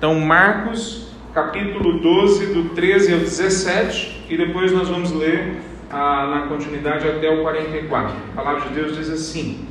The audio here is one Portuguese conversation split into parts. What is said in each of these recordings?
Então, Marcos, capítulo 12, do 13 ao 17, e depois nós vamos ler ah, na continuidade até o 44. A palavra de Deus diz assim: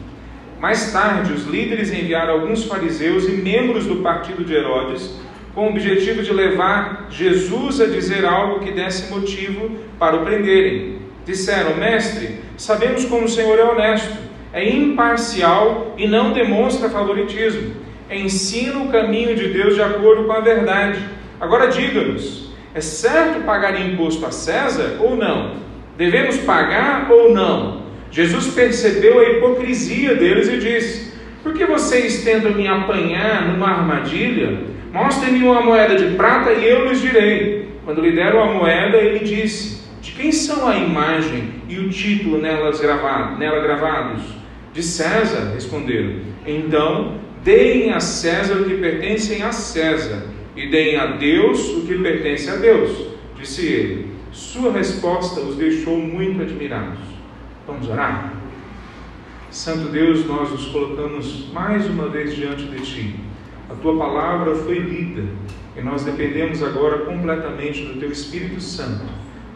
Mais tarde, os líderes enviaram alguns fariseus e membros do partido de Herodes com o objetivo de levar Jesus a dizer algo que desse motivo para o prenderem. Disseram: Mestre, sabemos como o Senhor é honesto, é imparcial e não demonstra favoritismo ensina o caminho de Deus de acordo com a verdade. Agora diga-nos: é certo pagar imposto a César ou não? Devemos pagar ou não? Jesus percebeu a hipocrisia deles e disse: Por que vocês tentam me apanhar numa armadilha? Mostrem-me uma moeda de prata e eu lhes direi. Quando lhe deram a moeda, ele disse: De quem são a imagem e o título nelas gravado, nela gravados? De César, responderam. Então Deem a César o que pertence a César, e deem a Deus o que pertence a Deus, disse ele. Sua resposta os deixou muito admirados. Vamos orar? Santo Deus, nós nos colocamos mais uma vez diante de Ti. A Tua palavra foi lida e nós dependemos agora completamente do Teu Espírito Santo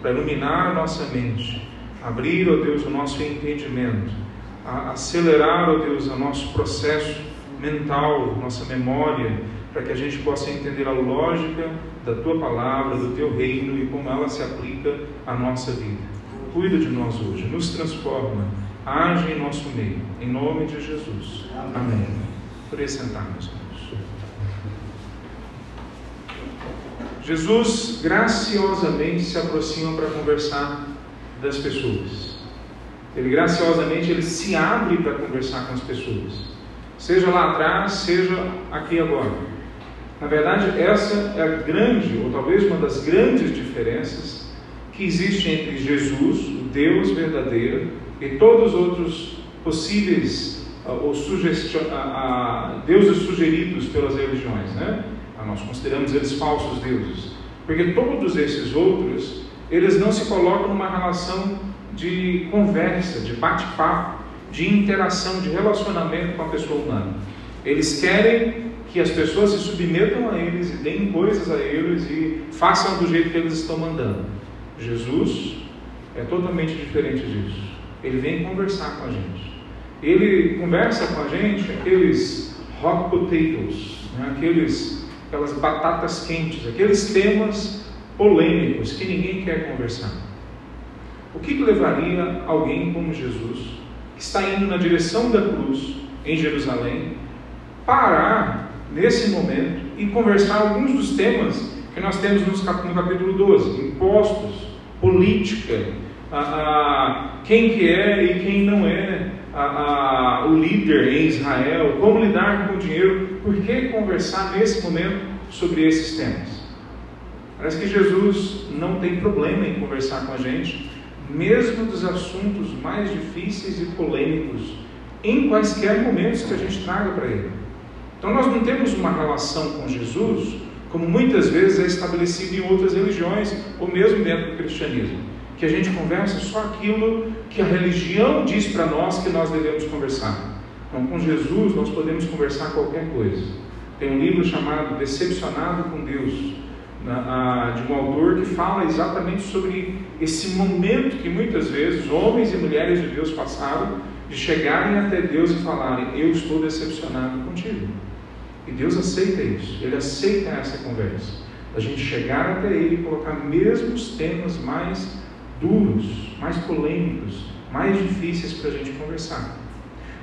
para iluminar a nossa mente, abrir, ó Deus, o nosso entendimento, acelerar, ó Deus, o nosso processo mental, nossa memória, para que a gente possa entender a lógica da tua palavra, do teu reino e como ela se aplica à nossa vida. Cuida de nós hoje, nos transforma, age em nosso meio, em nome de Jesus. Amém. Por sentar, meus irmãos. Jesus graciosamente se aproxima para conversar das pessoas. Ele graciosamente ele se abre para conversar com as pessoas seja lá atrás, seja aqui agora. Na verdade, essa é a grande, ou talvez uma das grandes diferenças que existe entre Jesus, o Deus verdadeiro, e todos os outros possíveis uh, ou uh, deuses sugeridos pelas religiões. Né? Ah, nós consideramos eles falsos deuses. Porque todos esses outros, eles não se colocam numa relação de conversa, de bate-papo de interação, de relacionamento com a pessoa humana. Eles querem que as pessoas se submetam a eles e deem coisas a eles e façam do jeito que eles estão mandando. Jesus é totalmente diferente disso. Ele vem conversar com a gente. Ele conversa com a gente aqueles hot potatoes, né? aqueles, aquelas batatas quentes, aqueles temas polêmicos que ninguém quer conversar. O que, que levaria alguém como Jesus está indo na direção da cruz em Jerusalém, parar nesse momento e conversar alguns dos temas que nós temos no capítulo 12: impostos, política, a, a, quem que é e quem não é a, o líder em Israel, como lidar com o dinheiro. Por que conversar nesse momento sobre esses temas? Parece que Jesus não tem problema em conversar com a gente, mesmo dos assuntos mais difíceis e polêmicos, em quaisquer momentos que a gente traga para Ele. Então, nós não temos uma relação com Jesus como muitas vezes é estabelecido em outras religiões, ou mesmo dentro do cristianismo, que a gente conversa só aquilo que a religião diz para nós que nós devemos conversar. Então, com Jesus, nós podemos conversar qualquer coisa. Tem um livro chamado Decepcionado com Deus, de um autor que fala exatamente sobre esse momento que muitas vezes homens e mulheres de Deus passaram de chegarem até Deus e falarem: Eu estou decepcionado contigo. E Deus aceita isso, Ele aceita essa conversa. A gente chegar até Ele e colocar mesmo os temas mais duros, mais polêmicos, mais difíceis para a gente conversar.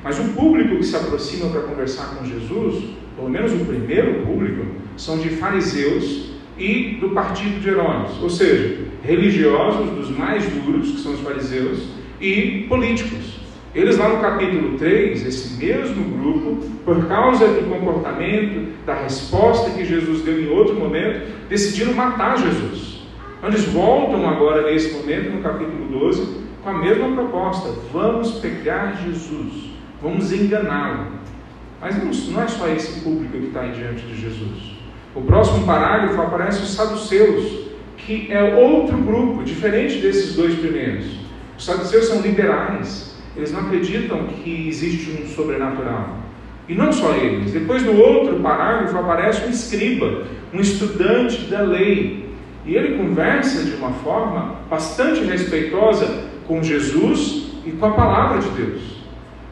Mas o público que se aproxima para conversar com Jesus, pelo menos o primeiro público, são de fariseus e do partido de Herodes, ou seja, religiosos dos mais duros, que são os fariseus, e políticos. Eles lá no capítulo 3, esse mesmo grupo, por causa do comportamento, da resposta que Jesus deu em outro momento, decidiram matar Jesus. Então eles voltam agora nesse momento, no capítulo 12, com a mesma proposta: vamos pegar Jesus, vamos enganá-lo. Mas não, é só esse público que está diante de Jesus. O próximo parágrafo aparece os saduceus, que é outro grupo, diferente desses dois primeiros. Os saduceus são liberais, eles não acreditam que existe um sobrenatural. E não só eles. Depois no outro parágrafo aparece um escriba, um estudante da lei. E ele conversa de uma forma bastante respeitosa com Jesus e com a palavra de Deus.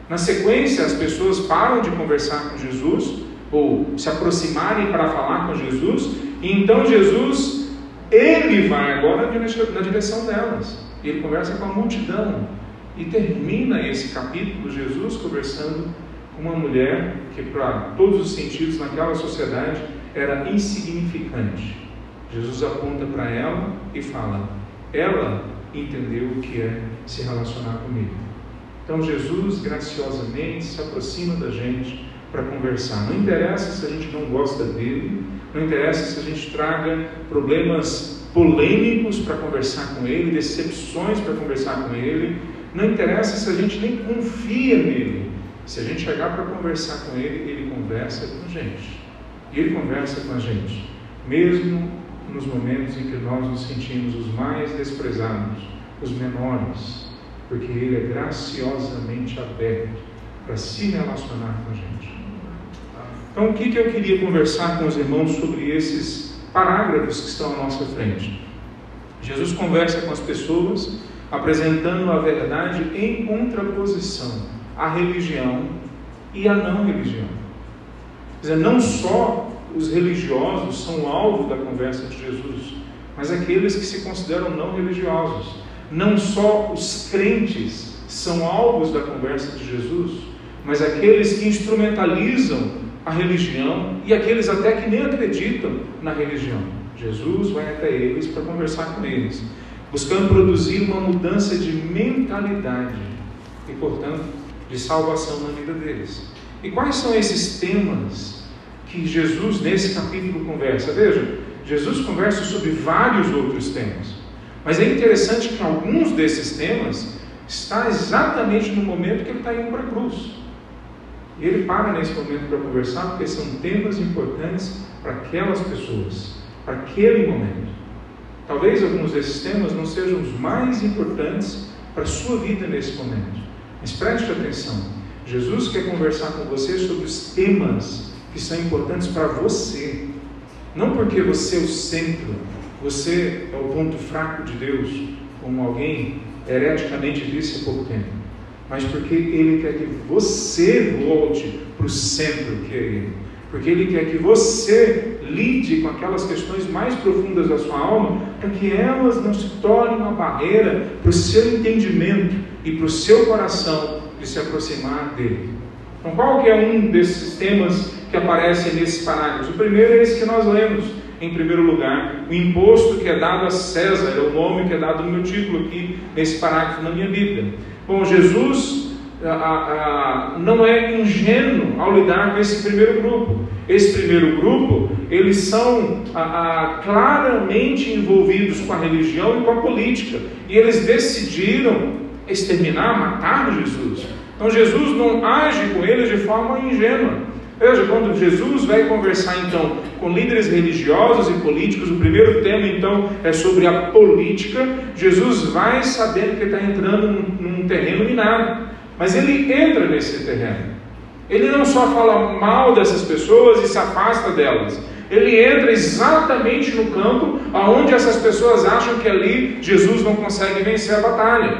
Na sequência, as pessoas param de conversar com Jesus ou se aproximarem para falar com Jesus, então Jesus, ele vai agora na direção delas. Ele conversa com a multidão e termina esse capítulo Jesus conversando com uma mulher que para todos os sentidos naquela sociedade era insignificante. Jesus aponta para ela e fala: "Ela entendeu o que é se relacionar comigo". Então Jesus graciosamente se aproxima da gente para conversar. Não interessa se a gente não gosta dele, não interessa se a gente traga problemas polêmicos para conversar com ele, decepções para conversar com ele, não interessa se a gente nem confia nele. Se a gente chegar para conversar com ele, ele conversa com a gente. E ele conversa com a gente, mesmo nos momentos em que nós nos sentimos os mais desprezados, os menores porque Ele é graciosamente aberto para se relacionar com a gente. Então, o que, que eu queria conversar com os irmãos sobre esses parágrafos que estão à nossa frente? Jesus conversa com as pessoas, apresentando a verdade em contraposição à religião e à não religião. Quer dizer, não só os religiosos são alvo da conversa de Jesus, mas aqueles que se consideram não religiosos não só os crentes são alvos da conversa de Jesus, mas aqueles que instrumentalizam a religião e aqueles até que nem acreditam na religião. Jesus vai até eles para conversar com eles, buscando produzir uma mudança de mentalidade e, portanto, de salvação na vida deles. E quais são esses temas que Jesus, nesse capítulo, conversa? Veja, Jesus conversa sobre vários outros temas. Mas é interessante que alguns desses temas está exatamente no momento que ele está indo para a cruz. Ele para nesse momento para conversar, porque são temas importantes para aquelas pessoas, para aquele momento. Talvez alguns desses temas não sejam os mais importantes para a sua vida nesse momento. Mas preste atenção: Jesus quer conversar com você sobre os temas que são importantes para você. Não porque você é o centro, você é o ponto fraco de Deus, como alguém hereticamente disse há pouco tempo, mas porque Ele quer que você volte para o centro que é Ele. Porque Ele quer que você lide com aquelas questões mais profundas da sua alma, para que elas não se tornem uma barreira para o seu entendimento e para o seu coração de se aproximar dele. Então, qual que é um desses temas que aparecem nesses parágrafos? O primeiro é esse que nós lemos, em primeiro lugar, o imposto que é dado a César, é o nome que é dado no meu título aqui, nesse parágrafo na minha Bíblia. Bom, Jesus a, a, não é ingênuo ao lidar com esse primeiro grupo. Esse primeiro grupo, eles são claramente envolvidos com a religião e com a política, e eles decidiram exterminar, matar Jesus. Então Jesus não age com eles de forma ingênua. Veja, quando Jesus vai conversar então com líderes religiosos e políticos, o primeiro tema então é sobre a política. Jesus vai sabendo que está entrando num, num terreno minado, mas ele entra nesse terreno. Ele não só fala mal dessas pessoas e se afasta delas, ele entra exatamente no campo aonde essas pessoas acham que ali Jesus não consegue vencer a batalha.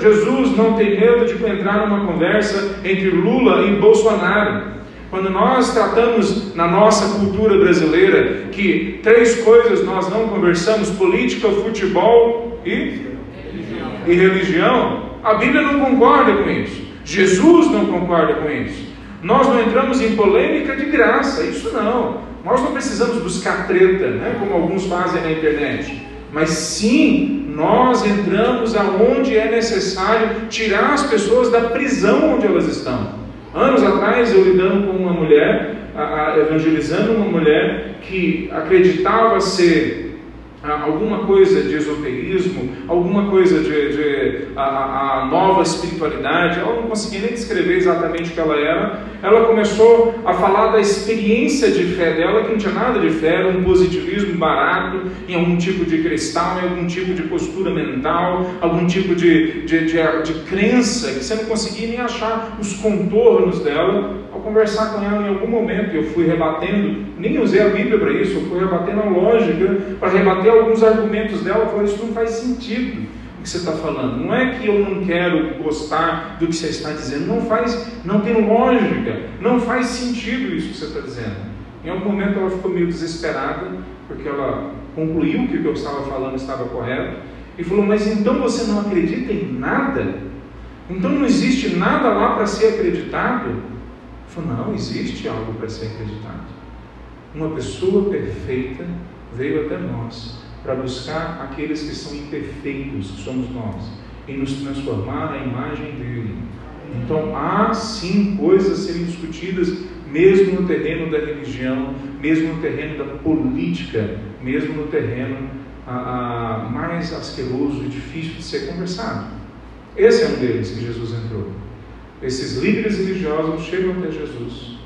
Jesus não tem medo de entrar numa conversa entre Lula e Bolsonaro. Quando nós tratamos na nossa cultura brasileira que três coisas nós não conversamos: política, futebol e religião. e religião, a Bíblia não concorda com isso. Jesus não concorda com isso. Nós não entramos em polêmica de graça, isso não. Nós não precisamos buscar treta, né, como alguns fazem na internet. Mas sim, nós entramos aonde é necessário tirar as pessoas da prisão onde elas estão. Anos atrás, eu lidando com uma mulher, evangelizando uma mulher que acreditava ser alguma coisa de esoterismo, alguma coisa de, de a, a, nova espiritualidade, ela não conseguia nem descrever exatamente o que ela era. Ela começou a falar da experiência de fé dela, que não tinha nada de fé, era um positivismo barato, em algum tipo de cristal, em algum tipo de postura mental, algum tipo de, de, de, de crença, que você não conseguia nem achar os contornos dela. Conversar com ela em algum momento. Eu fui rebatendo, nem usei a Bíblia para isso, eu fui rebatendo a lógica, para rebater alguns argumentos dela. Falei, isso não faz sentido o que você está falando. Não é que eu não quero gostar do que você está dizendo, não faz, não tem lógica, não faz sentido isso que você está dizendo. Em algum momento ela ficou meio desesperada, porque ela concluiu que o que eu estava falando estava correto, e falou: Mas então você não acredita em nada? Então não existe nada lá para ser acreditado? Falei: Não, existe algo para ser acreditado. Uma pessoa perfeita veio até nós para buscar aqueles que são imperfeitos, que somos nós, e nos transformar na imagem dele. Então há sim coisas a serem discutidas, mesmo no terreno da religião, mesmo no terreno da política, mesmo no terreno a, a mais asqueroso e difícil de ser conversado. Esse é um deles que Jesus entrou. Esses líderes religiosos chegam até Jesus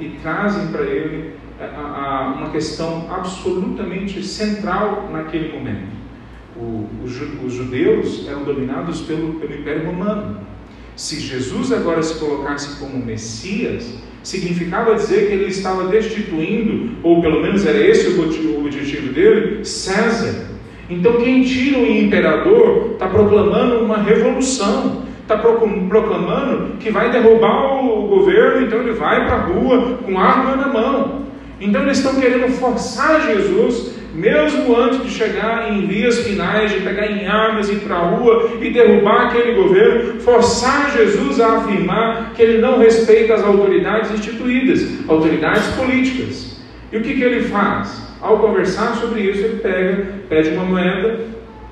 e trazem para ele a, a, uma questão absolutamente central naquele momento. O, os judeus eram dominados pelo, pelo Império Romano. Se Jesus agora se colocasse como Messias, significava dizer que ele estava destituindo, ou pelo menos era esse o objetivo dele, César. Então quem tira o imperador está proclamando uma revolução, está proclamando que vai derrubar o governo, então ele vai para a rua com arma na mão. Então eles estão querendo forçar Jesus, mesmo antes de chegar em vias finais, de pegar em armas, ir para a rua e derrubar aquele governo, forçar Jesus a afirmar que ele não respeita as autoridades instituídas, autoridades políticas. E o que, que ele faz? Ao conversar sobre isso, ele pega, pede uma moeda,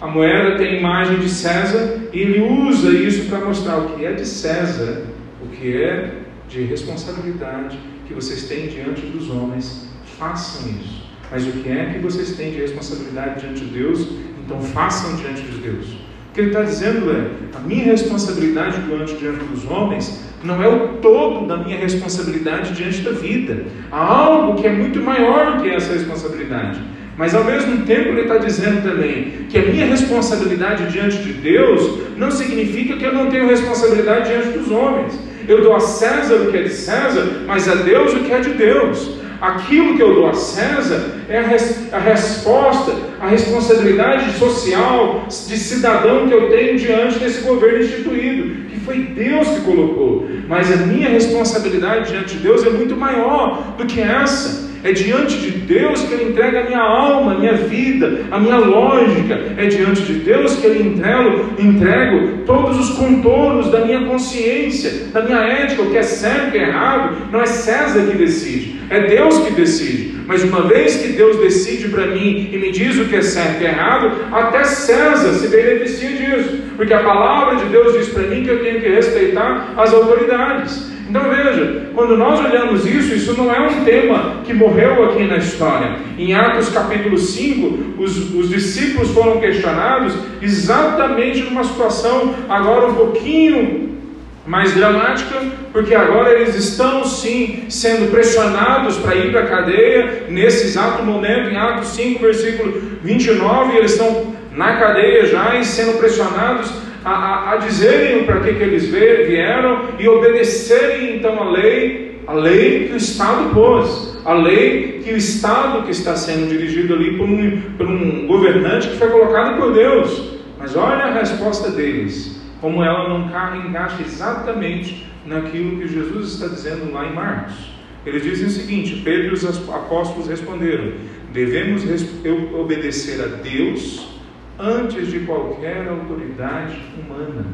a moeda tem imagem de César e ele usa isso para mostrar o que é de César, o que é de responsabilidade que vocês têm diante dos homens, façam isso. Mas o que é que vocês têm de responsabilidade diante de Deus, então façam diante de Deus. O que ele está dizendo é: a minha responsabilidade diante, diante dos homens não é o todo da minha responsabilidade diante da vida. Há algo que é muito maior do que essa responsabilidade. Mas ao mesmo tempo ele está dizendo também que a minha responsabilidade diante de Deus não significa que eu não tenho responsabilidade diante dos homens. Eu dou a César o que é de César, mas a Deus o que é de Deus. Aquilo que eu dou a César é a, res, a resposta, a responsabilidade social de cidadão que eu tenho diante desse governo instituído, que foi Deus que colocou. Mas a minha responsabilidade diante de Deus é muito maior do que essa. É diante de Deus que Ele entrega a minha alma, a minha vida, a minha lógica. É diante de Deus que Ele entrego, entrego todos os contornos da minha consciência, da minha ética, o que é certo, o que é errado. Não é César que decide, é Deus que decide. Mas uma vez que Deus decide para mim e me diz o que é certo e errado, até César se beneficia disso. Porque a palavra de Deus diz para mim que eu tenho que respeitar as autoridades. Então veja, quando nós olhamos isso, isso não é um tema que morreu aqui na história. Em Atos capítulo 5, os, os discípulos foram questionados exatamente numa situação agora um pouquinho mais dramática, porque agora eles estão sim sendo pressionados para ir para a cadeia, nesse exato momento, em Atos 5, versículo 29, eles estão na cadeia já e sendo pressionados a, a, a dizerem para que, que eles vieram e obedecerem então a lei, a lei que o Estado pôs, a lei que o Estado que está sendo dirigido ali por um, por um governante que foi colocado por Deus. Mas olha a resposta deles, como ela não encaixa exatamente naquilo que Jesus está dizendo lá em Marcos. Eles dizem o seguinte: Pedro e os apóstolos responderam: devemos obedecer a Deus antes de qualquer autoridade humana.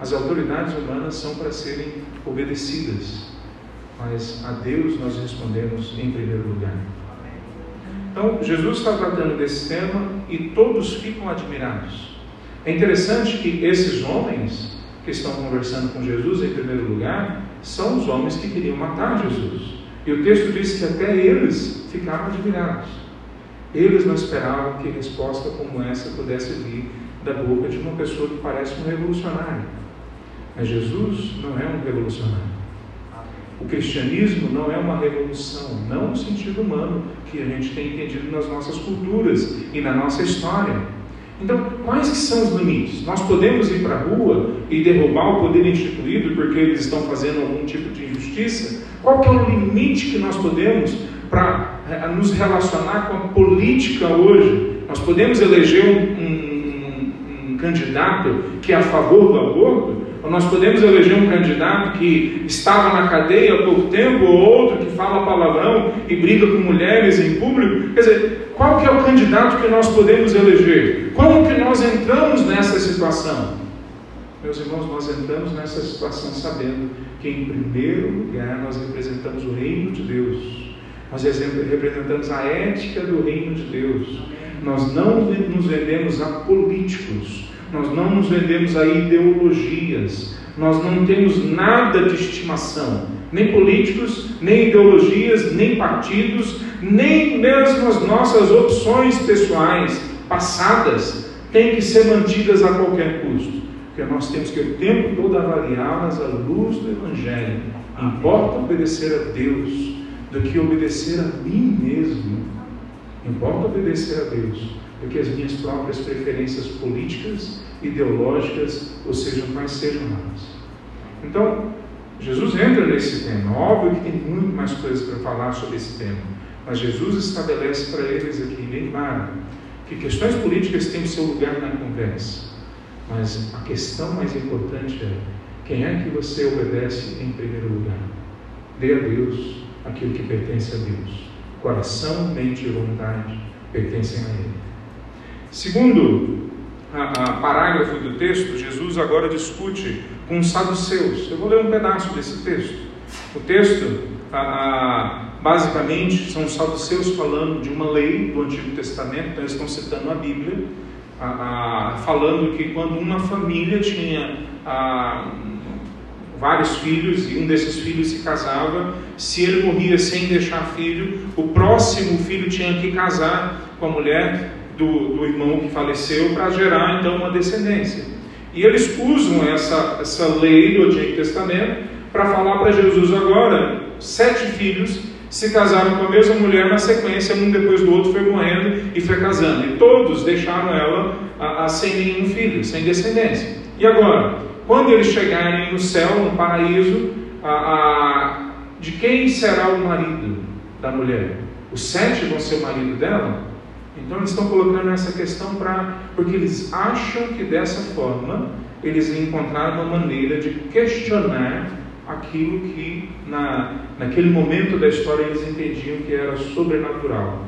As autoridades humanas são para serem obedecidas, mas a Deus nós respondemos em primeiro lugar. Então, Jesus está tratando desse tema e todos ficam admirados. É interessante que esses homens que estão conversando com Jesus em primeiro lugar são os homens que queriam matar Jesus. E o texto diz que até eles ficaram admirados. Eles não esperavam que resposta como essa pudesse vir da boca de uma pessoa que parece um revolucionário. Mas Jesus não é um revolucionário. O cristianismo não é uma revolução, não no sentido humano que a gente tem entendido nas nossas culturas e na nossa história. Então, quais que são os limites? Nós podemos ir para a rua e derrubar o poder instituído porque eles estão fazendo algum tipo de injustiça? Qual que é o limite que nós podemos para eh, nos relacionar com a política hoje? Nós podemos eleger um, um, um candidato que é a favor do aborto? Ou nós podemos eleger um candidato que estava na cadeia há pouco tempo, ou outro que fala palavrão e briga com mulheres em público? Quer dizer, qual que é o candidato que nós podemos eleger? Como que nós entramos nessa situação? Meus irmãos, nós entramos nessa situação sabendo que, em primeiro lugar, nós representamos o reino de Deus. Nós representamos a ética do reino de Deus. Nós não nos vendemos a políticos. Nós não nos vendemos a ideologias. Nós não temos nada de estimação, nem políticos, nem ideologias, nem partidos, nem mesmo as nossas opções pessoais passadas têm que ser mantidas a qualquer custo, porque nós temos que o tempo todo avaliá-las à luz do Evangelho. Importa obedecer a Deus do que obedecer a mim mesmo. Importa obedecer a Deus do que as minhas próprias preferências políticas, ideológicas, ou sejam quais sejam elas. Então, Jesus entra nesse tema. Óbvio que tem muito mais coisas para falar sobre esse tema. Mas Jesus estabelece para eles aqui, bem claro, que questões políticas têm o seu lugar na conversa. Mas a questão mais importante é: quem é que você obedece em primeiro lugar? Dê a Deus aquilo que pertence a Deus. Coração, mente e vontade pertencem a Ele. Segundo a, a parágrafo do texto, Jesus agora discute com os saduceus. Eu vou ler um pedaço desse texto. O texto a, basicamente são os saduceus falando de uma lei do Antigo Testamento, então eles estão citando a Bíblia, falando que quando uma família tinha vários filhos e um desses filhos se casava, se ele morria sem deixar filho, o próximo filho tinha que casar com a mulher do, do irmão que faleceu para gerar então uma descendência. E eles usam essa, essa lei do Antigo Testamento para falar para Jesus agora: sete filhos se casaram com a mesma mulher na sequência, um depois do outro foi morrendo e foi casando. E todos deixaram ela a, a, sem nenhum filho, sem descendência. E agora, quando eles chegarem no céu, no paraíso, a, de quem será o marido da mulher? Os sete vão ser o marido dela? Então eles estão colocando essa questão para. porque eles acham que dessa forma eles encontraram uma maneira de questionar aquilo que na, naquele momento da história eles entendiam que era sobrenatural,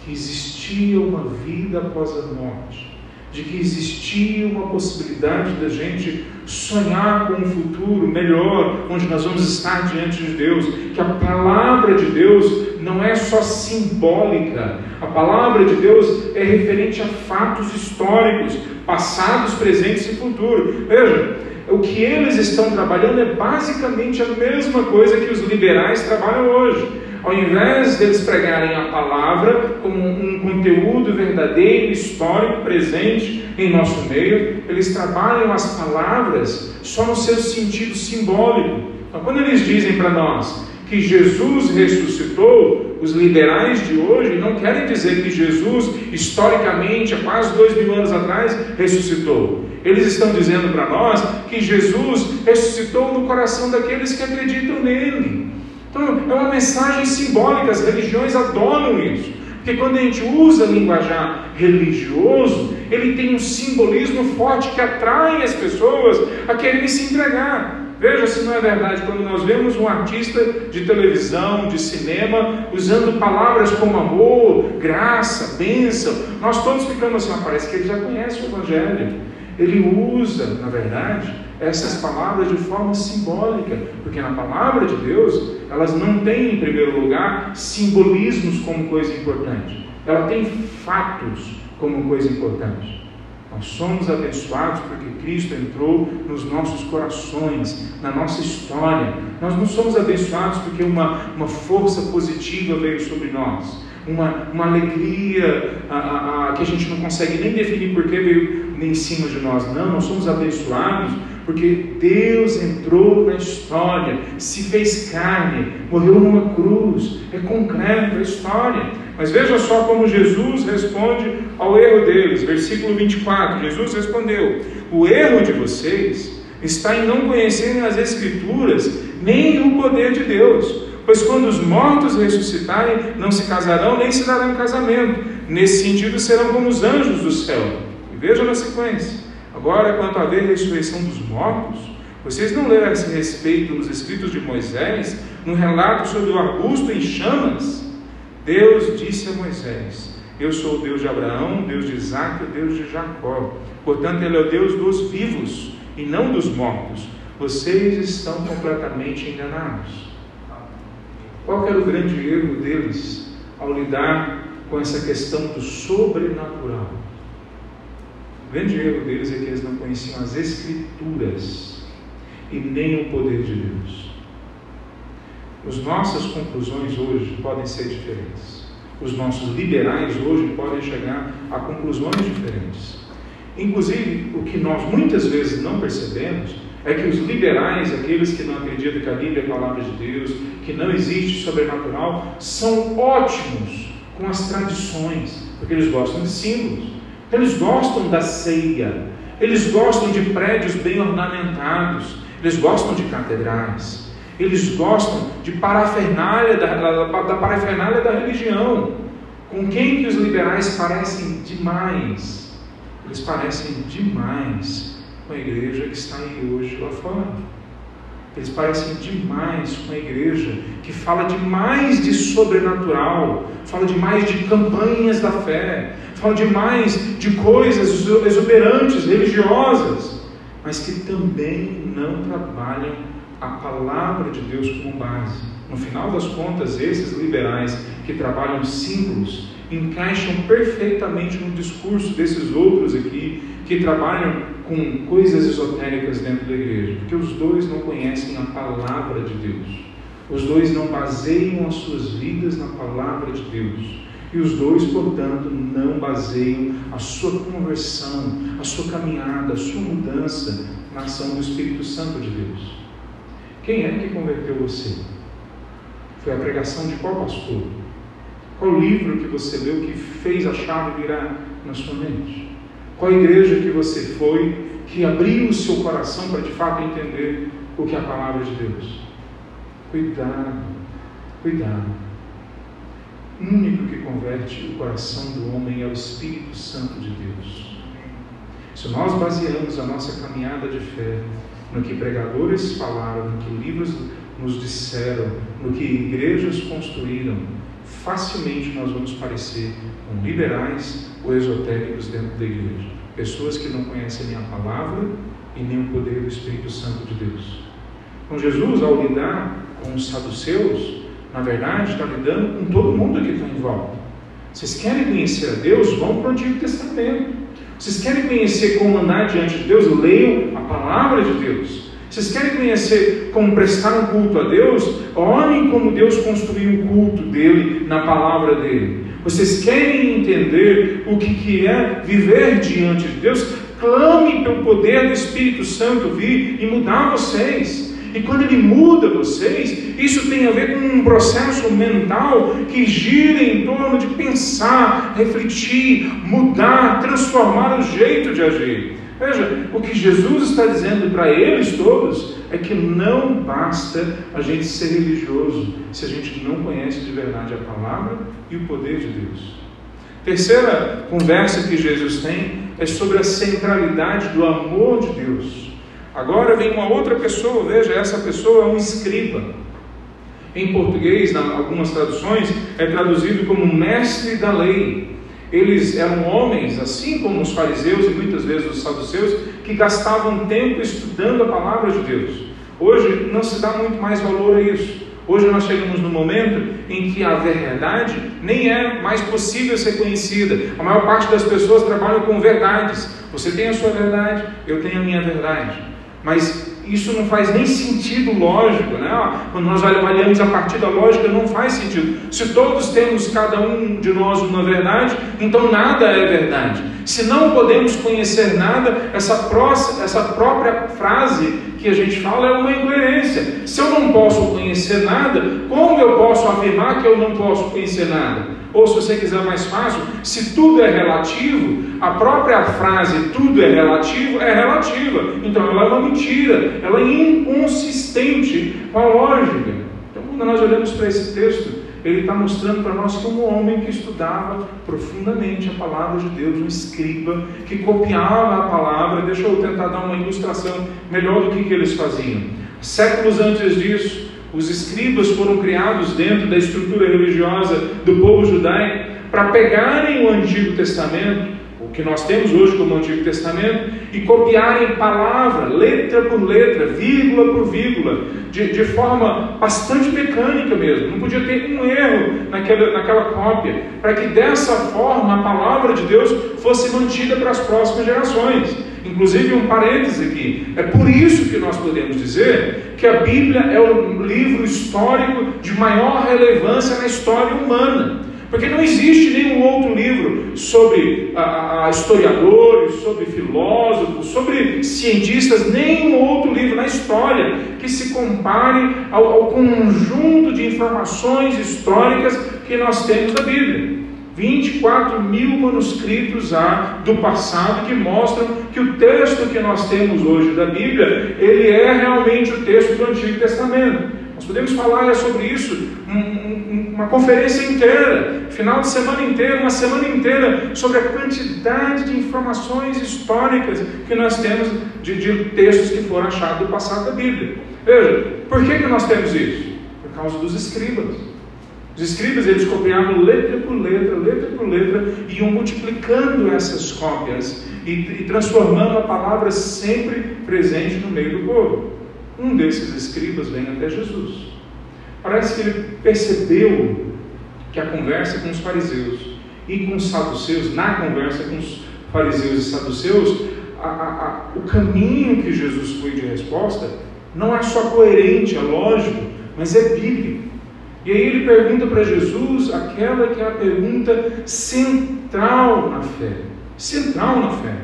que existia uma vida após a morte, de que existia uma possibilidade da gente sonhar com um futuro melhor, onde nós vamos estar diante de Deus, que a palavra de Deus não é só simbólica, a palavra de Deus é referente a fatos históricos, passados, presentes e futuros. Veja, o que eles estão trabalhando é basicamente a mesma coisa que os liberais trabalham hoje. Ao invés deles pregarem a palavra como um conteúdo verdadeiro, histórico, presente em nosso meio, eles trabalham as palavras só no seu sentido simbólico. Então, quando eles dizem para nós que Jesus ressuscitou, os liberais de hoje não querem dizer que Jesus, historicamente, há quase dois mil anos atrás, ressuscitou. Eles estão dizendo para nós que Jesus ressuscitou no coração daqueles que acreditam nele. Então, é uma mensagem simbólica, as religiões adoram isso. Porque quando a gente usa linguajar religioso, ele tem um simbolismo forte que atrai as pessoas a quererem se entregar. Veja se não é verdade, quando nós vemos um artista de televisão, de cinema, usando palavras como amor, graça, bênção, nós todos ficamos assim, ah, parece que ele já conhece o Evangelho. Ele usa, na verdade, essas palavras de forma simbólica, porque na palavra de Deus, elas não têm, em primeiro lugar, simbolismos como coisa importante. Ela tem fatos como coisa importante. Nós somos abençoados porque Cristo entrou nos nossos corações, na nossa história. Nós não somos abençoados porque uma, uma força positiva veio sobre nós. Uma, uma alegria a, a, a, que a gente não consegue nem definir porque veio em cima de nós. Não, nós somos abençoados porque Deus entrou na história, se fez carne, morreu numa cruz, é concreto a história. Mas veja só como Jesus responde ao erro deles. Versículo 24: Jesus respondeu: O erro de vocês está em não conhecerem as Escrituras nem o poder de Deus. Pois quando os mortos ressuscitarem, não se casarão nem se darão casamento. Nesse sentido, serão como os anjos do céu. E veja na sequência. Agora, quanto ver a ressurreição dos mortos, vocês não leram esse respeito nos escritos de Moisés, no relato sobre o arbusto em chamas? Deus disse a Moisés: Eu sou o Deus de Abraão, Deus de Isaac, o Deus de Jacó. Portanto, Ele é o Deus dos vivos e não dos mortos. Vocês estão completamente enganados. Qual era o grande erro deles ao lidar com essa questão do sobrenatural? O grande erro deles é que eles não conheciam as Escrituras e nem o poder de Deus. As nossas conclusões hoje podem ser diferentes. Os nossos liberais hoje podem chegar a conclusões diferentes. Inclusive, o que nós muitas vezes não percebemos é que os liberais, aqueles que não acreditam que a Bíblia é a palavra de Deus, que não existe sobrenatural, são ótimos com as tradições, porque eles gostam de símbolos. Então, eles gostam da ceia, eles gostam de prédios bem ornamentados, eles gostam de catedrais, eles gostam de parafernália da, da, da parafernália da religião. Com quem que os liberais parecem demais? Eles parecem demais com a igreja que está aí hoje lá fora. Eles parecem demais com a igreja que fala demais de sobrenatural, fala demais de campanhas da fé, fala demais de coisas exuberantes, religiosas, mas que também não trabalham a palavra de Deus como base. No final das contas, esses liberais que trabalham símbolos encaixam perfeitamente no discurso desses outros aqui que trabalham com coisas esotéricas dentro da igreja, porque os dois não conhecem a palavra de Deus. Os dois não baseiam as suas vidas na palavra de Deus. E os dois, portanto, não baseiam a sua conversão, a sua caminhada, a sua mudança na ação do Espírito Santo de Deus. Quem é que converteu você? Foi a pregação de qual pastor? Qual livro que você leu que fez a chave virar na sua mente? Qual igreja que você foi que abriu o seu coração para de fato entender o que é a palavra de Deus? Cuidado, cuidado. O único que converte o coração do homem é o Espírito Santo de Deus. Se nós baseamos a nossa caminhada de fé no que pregadores falaram, no que livros nos disseram, no que igrejas construíram, facilmente nós vamos parecer com liberais ou esotéricos dentro da igreja. Pessoas que não conhecem nem a palavra e nem o poder do Espírito Santo de Deus. Com Jesus, ao lidar com os saduceus, na verdade, está lidando com todo mundo que está em volta. Vocês querem conhecer a Deus? Vão para o Antigo Testamento. Vocês querem conhecer como andar diante de Deus? Leiam a palavra de Deus. Vocês querem conhecer como prestar um culto a Deus? Olhem como Deus construiu o culto dele na palavra dele. Vocês querem entender o que, que é viver diante de Deus? Clame pelo poder do Espírito Santo vir e mudar vocês. E quando ele muda vocês, isso tem a ver com um processo mental que gira em torno de pensar, refletir, mudar, transformar o jeito de agir. Veja, o que Jesus está dizendo para eles todos é que não basta a gente ser religioso se a gente não conhece de verdade a palavra e o poder de Deus. Terceira conversa que Jesus tem é sobre a centralidade do amor de Deus. Agora vem uma outra pessoa, veja, essa pessoa é um escriba. Em português, em algumas traduções, é traduzido como mestre da lei. Eles eram homens, assim como os fariseus e muitas vezes os saduceus, que gastavam tempo estudando a palavra de Deus. Hoje não se dá muito mais valor a isso. Hoje nós chegamos no momento em que a verdade nem é mais possível ser conhecida. A maior parte das pessoas trabalham com verdades. Você tem a sua verdade, eu tenho a minha verdade. Mas isso não faz nem sentido lógico, né? Quando nós avaliamos a partir da lógica, não faz sentido. Se todos temos cada um de nós uma verdade, então nada é verdade. Se não podemos conhecer nada, essa, próxima, essa própria frase que a gente fala é uma incoerência. Se eu não posso conhecer nada, como eu posso afirmar que eu não posso conhecer nada? Ou se você quiser mais fácil, se tudo é relativo, a própria frase tudo é relativo é relativa. Então ela é uma mentira, ela é inconsistente com a lógica. Então quando nós olhamos para esse texto, ele está mostrando para nós que um homem que estudava profundamente a palavra de Deus, um escriba, que copiava a palavra, deixa eu tentar dar uma ilustração melhor do que, que eles faziam. Séculos antes disso, os escribas foram criados dentro da estrutura religiosa do povo judaico para pegarem o Antigo Testamento, o que nós temos hoje como Antigo Testamento, e copiarem palavra, letra por letra, vírgula por vírgula, de, de forma bastante mecânica mesmo. Não podia ter um erro naquela, naquela cópia, para que dessa forma a palavra de Deus fosse mantida para as próximas gerações. Inclusive, um parêntese aqui: é por isso que nós podemos dizer que a Bíblia é o livro histórico de maior relevância na história humana. Porque não existe nenhum outro livro sobre a, a historiadores, sobre filósofos, sobre cientistas, nenhum outro livro na história que se compare ao, ao conjunto de informações históricas que nós temos da Bíblia. 24 mil manuscritos há do passado que mostram que o texto que nós temos hoje da Bíblia, ele é realmente o texto do Antigo Testamento. Nós podemos falar sobre isso uma conferência inteira, final de semana inteira, uma semana inteira, sobre a quantidade de informações históricas que nós temos de, de textos que foram achados do passado da Bíblia. Veja, por que, que nós temos isso? Por causa dos escribas. Os escribas eles copiavam letra por letra, letra por letra, e iam multiplicando essas cópias e, e transformando a palavra sempre presente no meio do povo. Um desses escribas vem até Jesus. Parece que ele percebeu que a conversa com os fariseus e com os saduceus, na conversa com os fariseus e saduceus, a, a, a, o caminho que Jesus foi de resposta não é só coerente, é lógico, mas é bíblico. E aí ele pergunta para Jesus aquela que é a pergunta central na fé. Central na fé.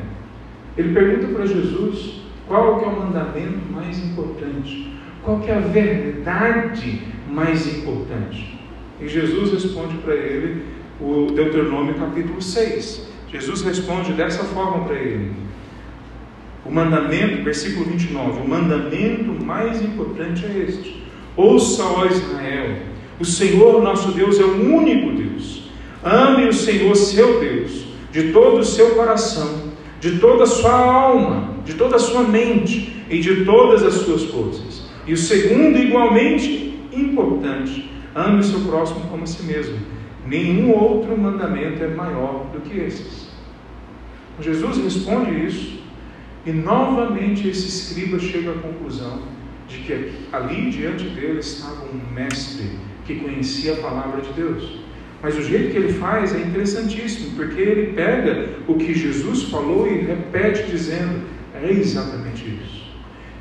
Ele pergunta para Jesus qual é o mandamento mais importante, qual que é a verdade mais importante. E Jesus responde para ele o Deuteronômio capítulo 6. Jesus responde dessa forma para ele. O mandamento, versículo 29, o mandamento mais importante é este: Ouça, ó Israel, o Senhor nosso Deus é o único Deus. Ame o Senhor seu Deus de todo o seu coração, de toda a sua alma, de toda a sua mente e de todas as suas forças. E o segundo, igualmente importante, ame o seu próximo como a si mesmo. Nenhum outro mandamento é maior do que esses. Jesus responde isso e novamente esse escriba chega à conclusão de que ali diante dele estava um mestre que conhecia a palavra de Deus. Mas o jeito que ele faz é interessantíssimo, porque ele pega o que Jesus falou e repete dizendo: é exatamente isso.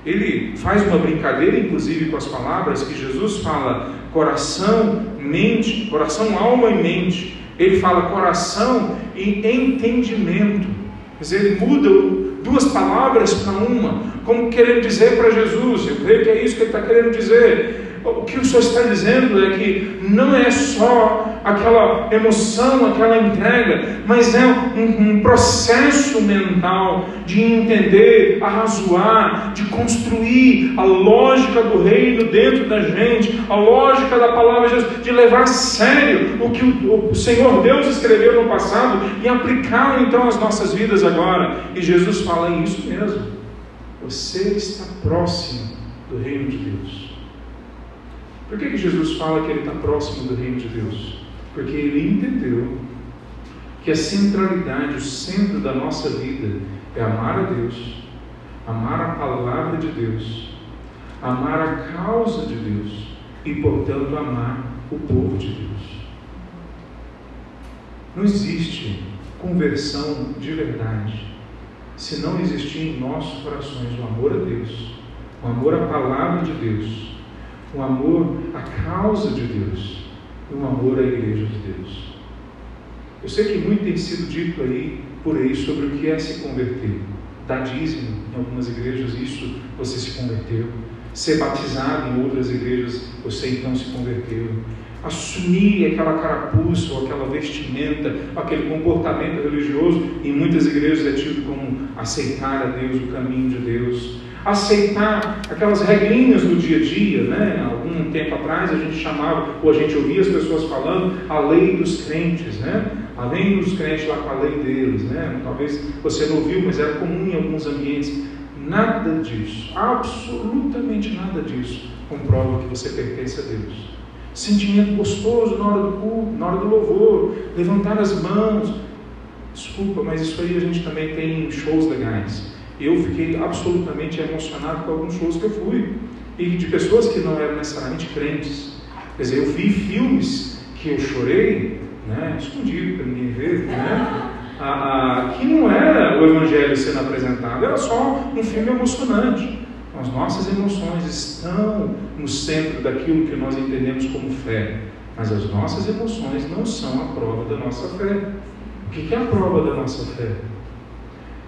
Ele faz uma brincadeira, inclusive, com as palavras que Jesus fala: coração, mente, coração, alma e mente. Ele fala coração e entendimento. Quer dizer, ele muda duas palavras para uma, como querendo dizer para Jesus. Eu creio que é isso que ele está querendo dizer o que o Senhor está dizendo é que não é só aquela emoção, aquela entrega, mas é um, um processo mental de entender, arrazoar, de construir a lógica do reino dentro da gente, a lógica da palavra de Deus, de levar a sério o que o, o Senhor Deus escreveu no passado e aplicá-lo então às nossas vidas agora. E Jesus fala isso mesmo. Você está próximo do reino de Deus. Por que, que Jesus fala que ele está próximo do reino de Deus? Porque ele entendeu que a centralidade, o centro da nossa vida é amar a Deus, amar a palavra de Deus, amar a causa de Deus e, portanto, amar o povo de Deus. Não existe conversão de verdade se não existir em nossos corações o amor a Deus, o o amor à palavra de Deus, o amor à causa de Deus e o amor à igreja de Deus. Eu sei que muito tem sido dito aí por aí sobre o que é se converter. Dar dízimo em algumas igrejas, isso você se converteu. Ser batizado em outras igrejas, você então se converteu assumir aquela carapuça ou aquela vestimenta, aquele comportamento religioso, em muitas igrejas é tido como aceitar a Deus, o caminho de Deus. Aceitar aquelas regrinhas do dia a dia, né? Algum tempo atrás a gente chamava, ou a gente ouvia as pessoas falando, a lei dos crentes, né? A lei dos crentes lá com a lei deles, né? Talvez você não ouviu, mas era comum em alguns ambientes. Nada disso, absolutamente nada disso, comprova que você pertence a Deus sentimento gostoso na hora do culto, na hora do louvor, levantar as mãos. Desculpa, mas isso aí a gente também tem shows legais. Eu fiquei absolutamente emocionado com alguns shows que eu fui, e de pessoas que não eram necessariamente crentes. Quer dizer, eu vi filmes que eu chorei, né, escondido para ninguém ver, né, a, a, que não era o Evangelho sendo apresentado, era só um filme emocionante. As nossas emoções estão no centro daquilo que nós entendemos como fé, mas as nossas emoções não são a prova da nossa fé. O que é a prova da nossa fé?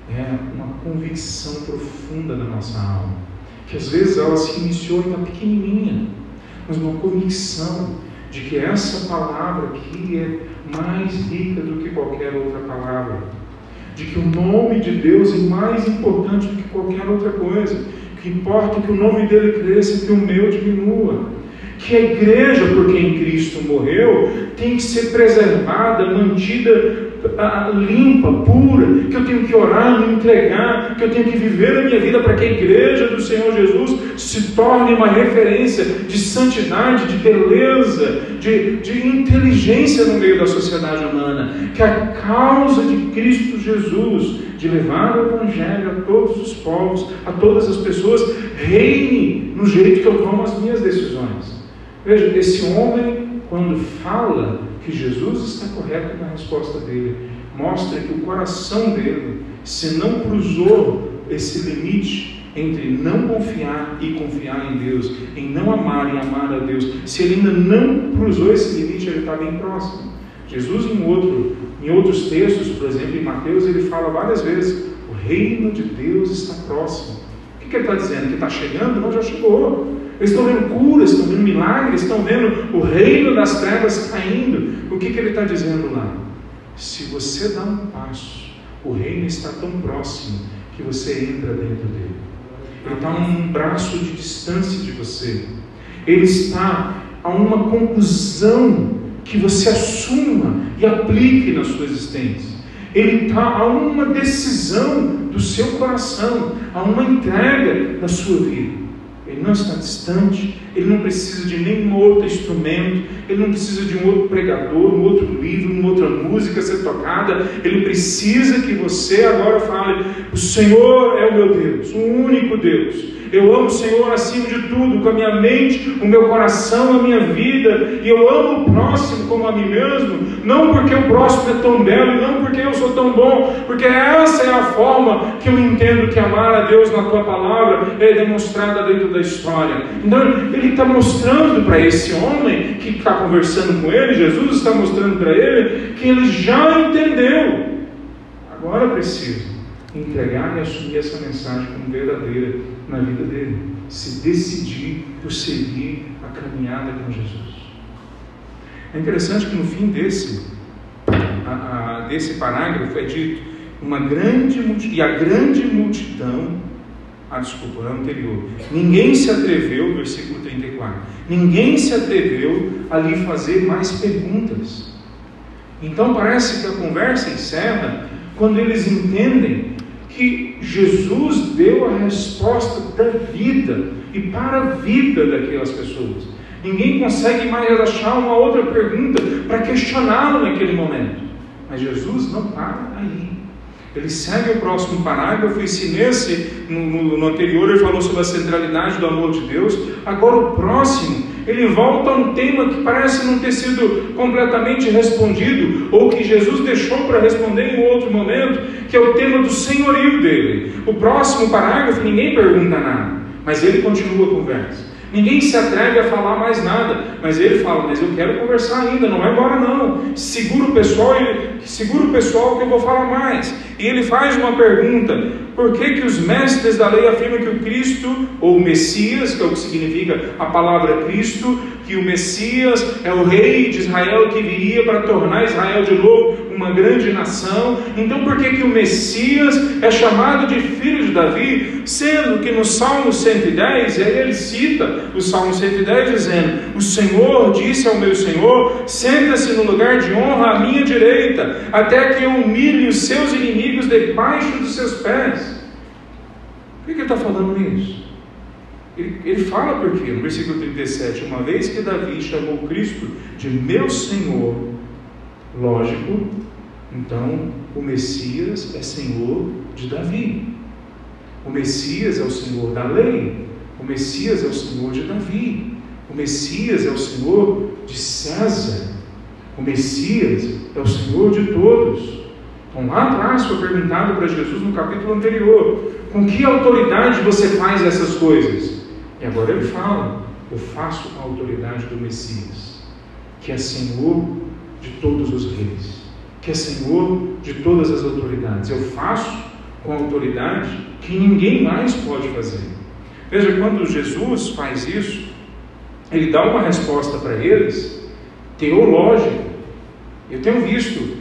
É uma convicção profunda na nossa alma, que às vezes ela se iniciou ainda pequenininha, mas uma convicção de que essa palavra aqui é mais rica do que qualquer outra palavra, de que o nome de Deus é mais importante do que qualquer outra coisa, que importa que o nome dele cresça e que o meu diminua. Que a igreja, por quem Cristo morreu, tem que ser preservada, mantida limpa, pura, que eu tenho que orar, me entregar, que eu tenho que viver a minha vida para que a igreja do Senhor Jesus se torne uma referência de santidade, de beleza, de, de inteligência no meio da sociedade humana. Que a causa de Cristo Jesus, de levar o Evangelho a todos os povos, a todas as pessoas, reine no jeito que eu tomo as minhas decisões. Veja, esse homem, quando fala, que Jesus está correto na resposta dele. Mostra que o coração dele, se não cruzou esse limite entre não confiar e confiar em Deus, em não amar e amar a Deus, se ele ainda não cruzou esse limite, ele está bem próximo. Jesus, em, outro, em outros textos, por exemplo, em Mateus, ele fala várias vezes: o reino de Deus está próximo. O que, que ele está dizendo? Que está chegando? Não, já chegou. Eles estão vendo curas, estão vendo milagres, estão vendo o reino das trevas caindo. O que, que ele está dizendo lá? Se você dá um passo, o reino está tão próximo que você entra dentro dele. Ele está a um braço de distância de você. Ele está a uma conclusão que você assuma e aplique na sua existência. Ele está a uma decisão do seu coração, a uma entrega da sua vida. Ele não está distante, ele não precisa de nenhum outro instrumento, ele não precisa de um outro pregador, um outro livro, uma outra música ser tocada. Ele precisa que você agora fale: O Senhor é o meu Deus, o único Deus. Eu amo o Senhor acima de tudo, com a minha mente, o meu coração, a minha vida, e eu amo o próximo como a mim mesmo, não porque o próximo é tão belo, não porque eu sou tão bom, porque essa é a forma que eu entendo que amar a Deus na tua palavra é demonstrada dentro da história. Então, ele está mostrando para esse homem que está conversando com ele, Jesus está mostrando para ele que ele já entendeu. Agora precisa entregar e assumir essa mensagem como verdadeira na vida dele, se decidir por seguir a caminhada com Jesus. É interessante que no fim desse, a, a, desse parágrafo é dito uma grande e a grande multidão, ah, desculpa, é anterior, ninguém se atreveu, versículo 34, ninguém se atreveu a lhe fazer mais perguntas. Então parece que a conversa encerra quando eles entendem que Jesus deu a resposta da vida e para a vida daquelas pessoas. Ninguém consegue mais achar uma outra pergunta para questioná-lo naquele momento. Mas Jesus não para aí. Ele segue o próximo parágrafo, e se nesse, no, no, anterior, ele falou sobre a centralidade do amor de Deus, agora o próximo, ele volta a um tema que parece não ter sido completamente respondido, ou que Jesus deixou para responder em outro momento, que é o tema do senhorio dele. O próximo parágrafo, ninguém pergunta nada. mas ele continua a conversa. Ninguém se atreve a falar mais nada, mas ele fala: Mas eu quero conversar ainda, não vai embora não. Segura o pessoal, segura o pessoal que eu vou falar mais. E ele faz uma pergunta: Por que, que os mestres da lei afirmam que o Cristo, ou o Messias, que é o que significa a palavra Cristo, que o Messias é o rei de Israel que viria para tornar Israel de novo uma grande nação. Então, por que, que o Messias é chamado de filho de Davi, sendo que no Salmo 110, ele cita o Salmo 110 dizendo: O Senhor disse ao meu Senhor: Senta-se no lugar de honra à minha direita, até que eu humilhe os seus inimigos debaixo dos seus pés. Por que, que ele está falando isso? Ele, ele fala porque, no versículo 37, uma vez que Davi chamou Cristo de meu Senhor, lógico, então o Messias é Senhor de Davi. O Messias é o Senhor da lei. O Messias é o Senhor de Davi. O Messias é o Senhor de César. O Messias é o Senhor de todos. Então, lá atrás foi perguntado para Jesus no capítulo anterior: com que autoridade você faz essas coisas? E agora ele fala: Eu faço com a autoridade do Messias, que é Senhor de todos os reis, que é Senhor de todas as autoridades. Eu faço com a autoridade que ninguém mais pode fazer. Veja, quando Jesus faz isso, ele dá uma resposta para eles teológica. Eu tenho visto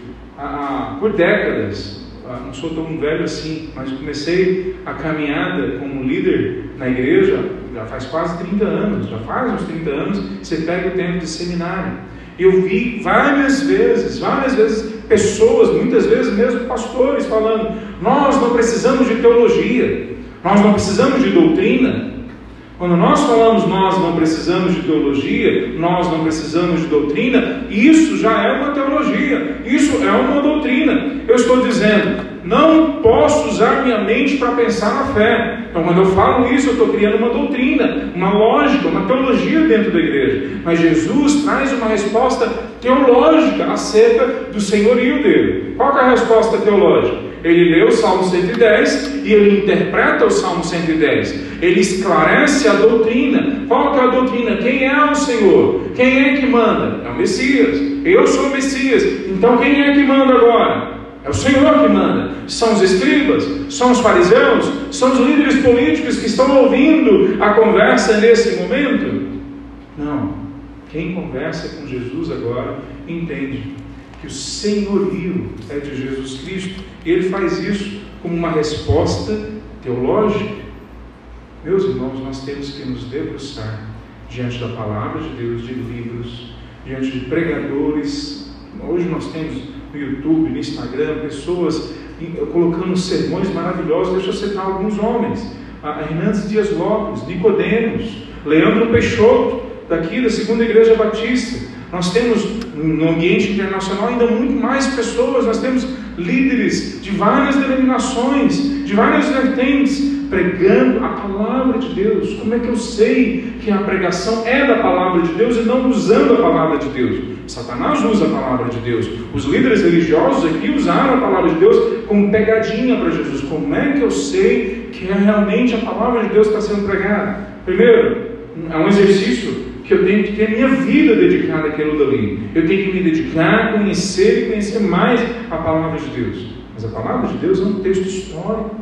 por décadas, não sou tão velho assim, mas comecei a caminhada como líder na igreja já faz quase 30 anos, já faz uns 30 anos, você pega o tempo de seminário. Eu vi várias vezes, várias vezes, pessoas, muitas vezes mesmo pastores, falando: nós não precisamos de teologia, nós não precisamos de doutrina. Quando nós falamos nós não precisamos de teologia, nós não precisamos de doutrina, isso já é uma teologia, isso é uma doutrina. Eu estou dizendo, não posso usar minha mente para pensar na fé. Então, quando eu falo isso, eu estou criando uma doutrina, uma lógica, uma teologia dentro da igreja. Mas Jesus traz uma resposta teológica acerca do senhorio dele. Qual é a resposta teológica? Ele lê o Salmo 110 e ele interpreta o Salmo 110. Ele esclarece a doutrina. Qual é a doutrina? Quem é o Senhor? Quem é que manda? É o Messias. Eu sou o Messias. Então quem é que manda agora? É o Senhor que manda. São os escribas, são os fariseus, são os líderes políticos que estão ouvindo a conversa nesse momento? Não. Quem conversa com Jesus agora entende que o senhorio é de Jesus Cristo. Ele faz isso como uma resposta teológica. Meus irmãos, nós temos que nos debruçar diante da palavra de Deus, de livros, diante de pregadores. Hoje nós temos no YouTube, no Instagram, pessoas colocando sermões maravilhosos. Deixa eu citar alguns homens: Hernandes Dias Lopes, Nicodemos, Leandro Peixoto, daqui da Segunda Igreja Batista. Nós temos no ambiente internacional ainda muito mais pessoas, nós temos líderes de várias denominações, de várias vertentes, pregando a palavra de Deus. Como é que eu sei que a pregação é da palavra de Deus e não usando a palavra de Deus? Satanás usa a palavra de Deus. Os líderes religiosos aqui usaram a palavra de Deus como pegadinha para Jesus. Como é que eu sei que é realmente a palavra de Deus está sendo pregada? Primeiro, é um exercício que eu tenho que ter a minha vida dedicada àquilo dali. Eu tenho que me dedicar a conhecer e conhecer mais a palavra de Deus. Mas a palavra de Deus é um texto histórico,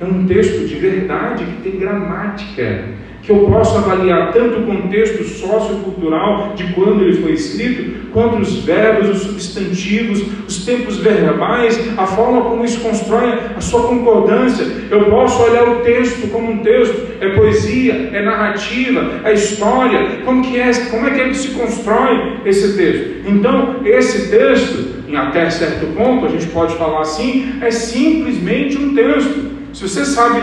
é um texto de verdade que tem gramática, que eu posso avaliar tanto o contexto sociocultural de quando ele foi escrito, quanto os verbos, os substantivos, os tempos verbais, a forma como isso constrói a sua concordância. Eu posso olhar o texto como um texto, é poesia, é narrativa, é história, como que é, como é que ele se constrói esse texto. Então, esse texto, em até certo ponto, a gente pode falar assim, é simplesmente um texto. Se você sabe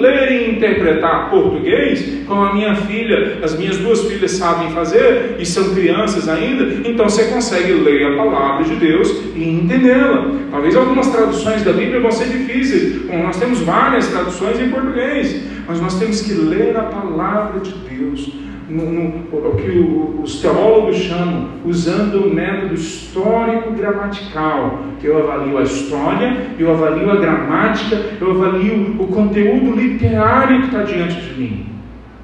ler e interpretar português, como a minha filha, as minhas duas filhas sabem fazer, e são crianças ainda, então você consegue ler a palavra de Deus e entendê-la. Talvez algumas traduções da Bíblia vão ser difíceis, como nós temos várias traduções em português, mas nós temos que ler a palavra de Deus no, no, o que os teólogos chamam, usando o método histórico-gramatical, eu avalio a história, eu avalio a gramática, eu avalio o conteúdo literário que está diante de mim.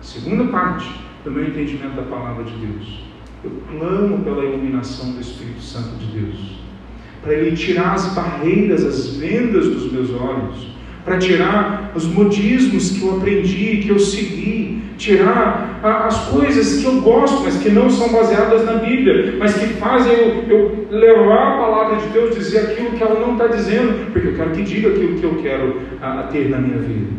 Segunda parte do meu entendimento da palavra de Deus. Eu clamo pela iluminação do Espírito Santo de Deus, para Ele tirar as barreiras, as vendas dos meus olhos, para tirar os modismos que eu aprendi, que eu segui, tirar as coisas que eu gosto, mas que não são baseadas na Bíblia, mas que fazem eu, eu levar a palavra de Deus, dizer aquilo que ela não está dizendo, porque eu quero que diga aquilo que eu quero a, a ter na minha vida.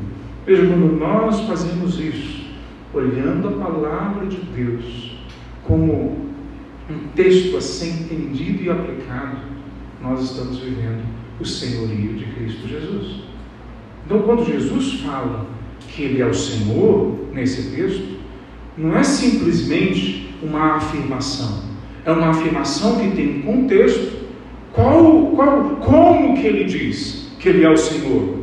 Veja, quando nós fazemos isso, olhando a palavra de Deus como um texto a ser entendido e aplicado, nós estamos vivendo o senhorio de Cristo Jesus. Então, quando Jesus fala que Ele é o Senhor, nesse texto, não é simplesmente uma afirmação, é uma afirmação que tem um contexto. Qual, qual, como que ele diz que Ele é o Senhor?